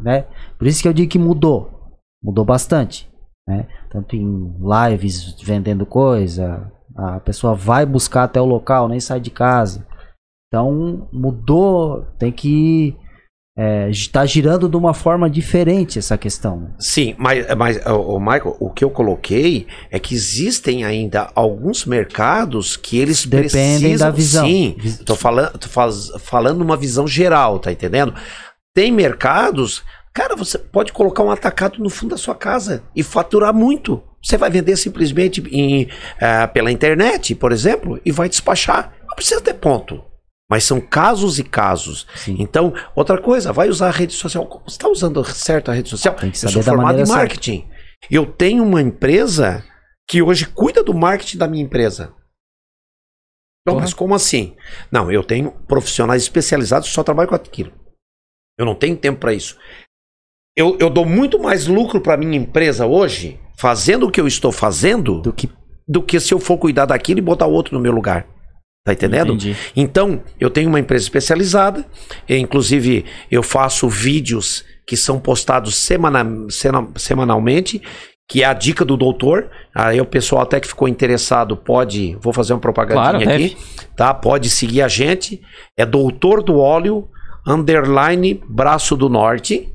Speaker 1: né? Por isso que eu digo que mudou. Mudou bastante. né? Tanto em lives vendendo coisa, a pessoa vai buscar até o local, nem sai de casa. Então mudou, tem que está girando de uma forma diferente essa questão.
Speaker 3: Sim, mas, mas o Michael, o que eu coloquei é que existem ainda alguns mercados que eles
Speaker 1: Dependem
Speaker 3: precisam.
Speaker 1: da visão.
Speaker 3: Sim, tô falando, tô faz, falando uma visão geral, tá entendendo? Tem mercados, cara, você pode colocar um atacado no fundo da sua casa e faturar muito. Você vai vender simplesmente em, uh, pela internet, por exemplo, e vai despachar. Não precisa ter ponto. Mas são casos e casos.
Speaker 1: Sim.
Speaker 3: Então, outra coisa, vai usar a rede social. Você está usando certo a rede social?
Speaker 1: Tem que
Speaker 3: Eu
Speaker 1: saber
Speaker 3: sou
Speaker 1: da
Speaker 3: formado em marketing. Eu tenho uma empresa que hoje cuida do marketing da minha empresa. Não,
Speaker 1: Porra.
Speaker 3: mas como assim? Não, eu tenho profissionais especializados que só trabalham com aquilo. Eu não tenho tempo para isso. Eu, eu dou muito mais lucro para minha empresa hoje, fazendo o que eu estou fazendo,
Speaker 1: Do que
Speaker 3: do que se eu for cuidar daquilo e botar outro no meu lugar. Tá entendendo?
Speaker 2: Entendi.
Speaker 3: Então, eu tenho uma empresa especializada, e, inclusive eu faço vídeos que são postados semana, sena- semanalmente, que é a dica do doutor. Aí o pessoal até que ficou interessado pode, vou fazer uma propagandinha
Speaker 2: Claro,
Speaker 3: aqui, tá? Pode seguir a gente. É doutor do óleo underline braço do norte.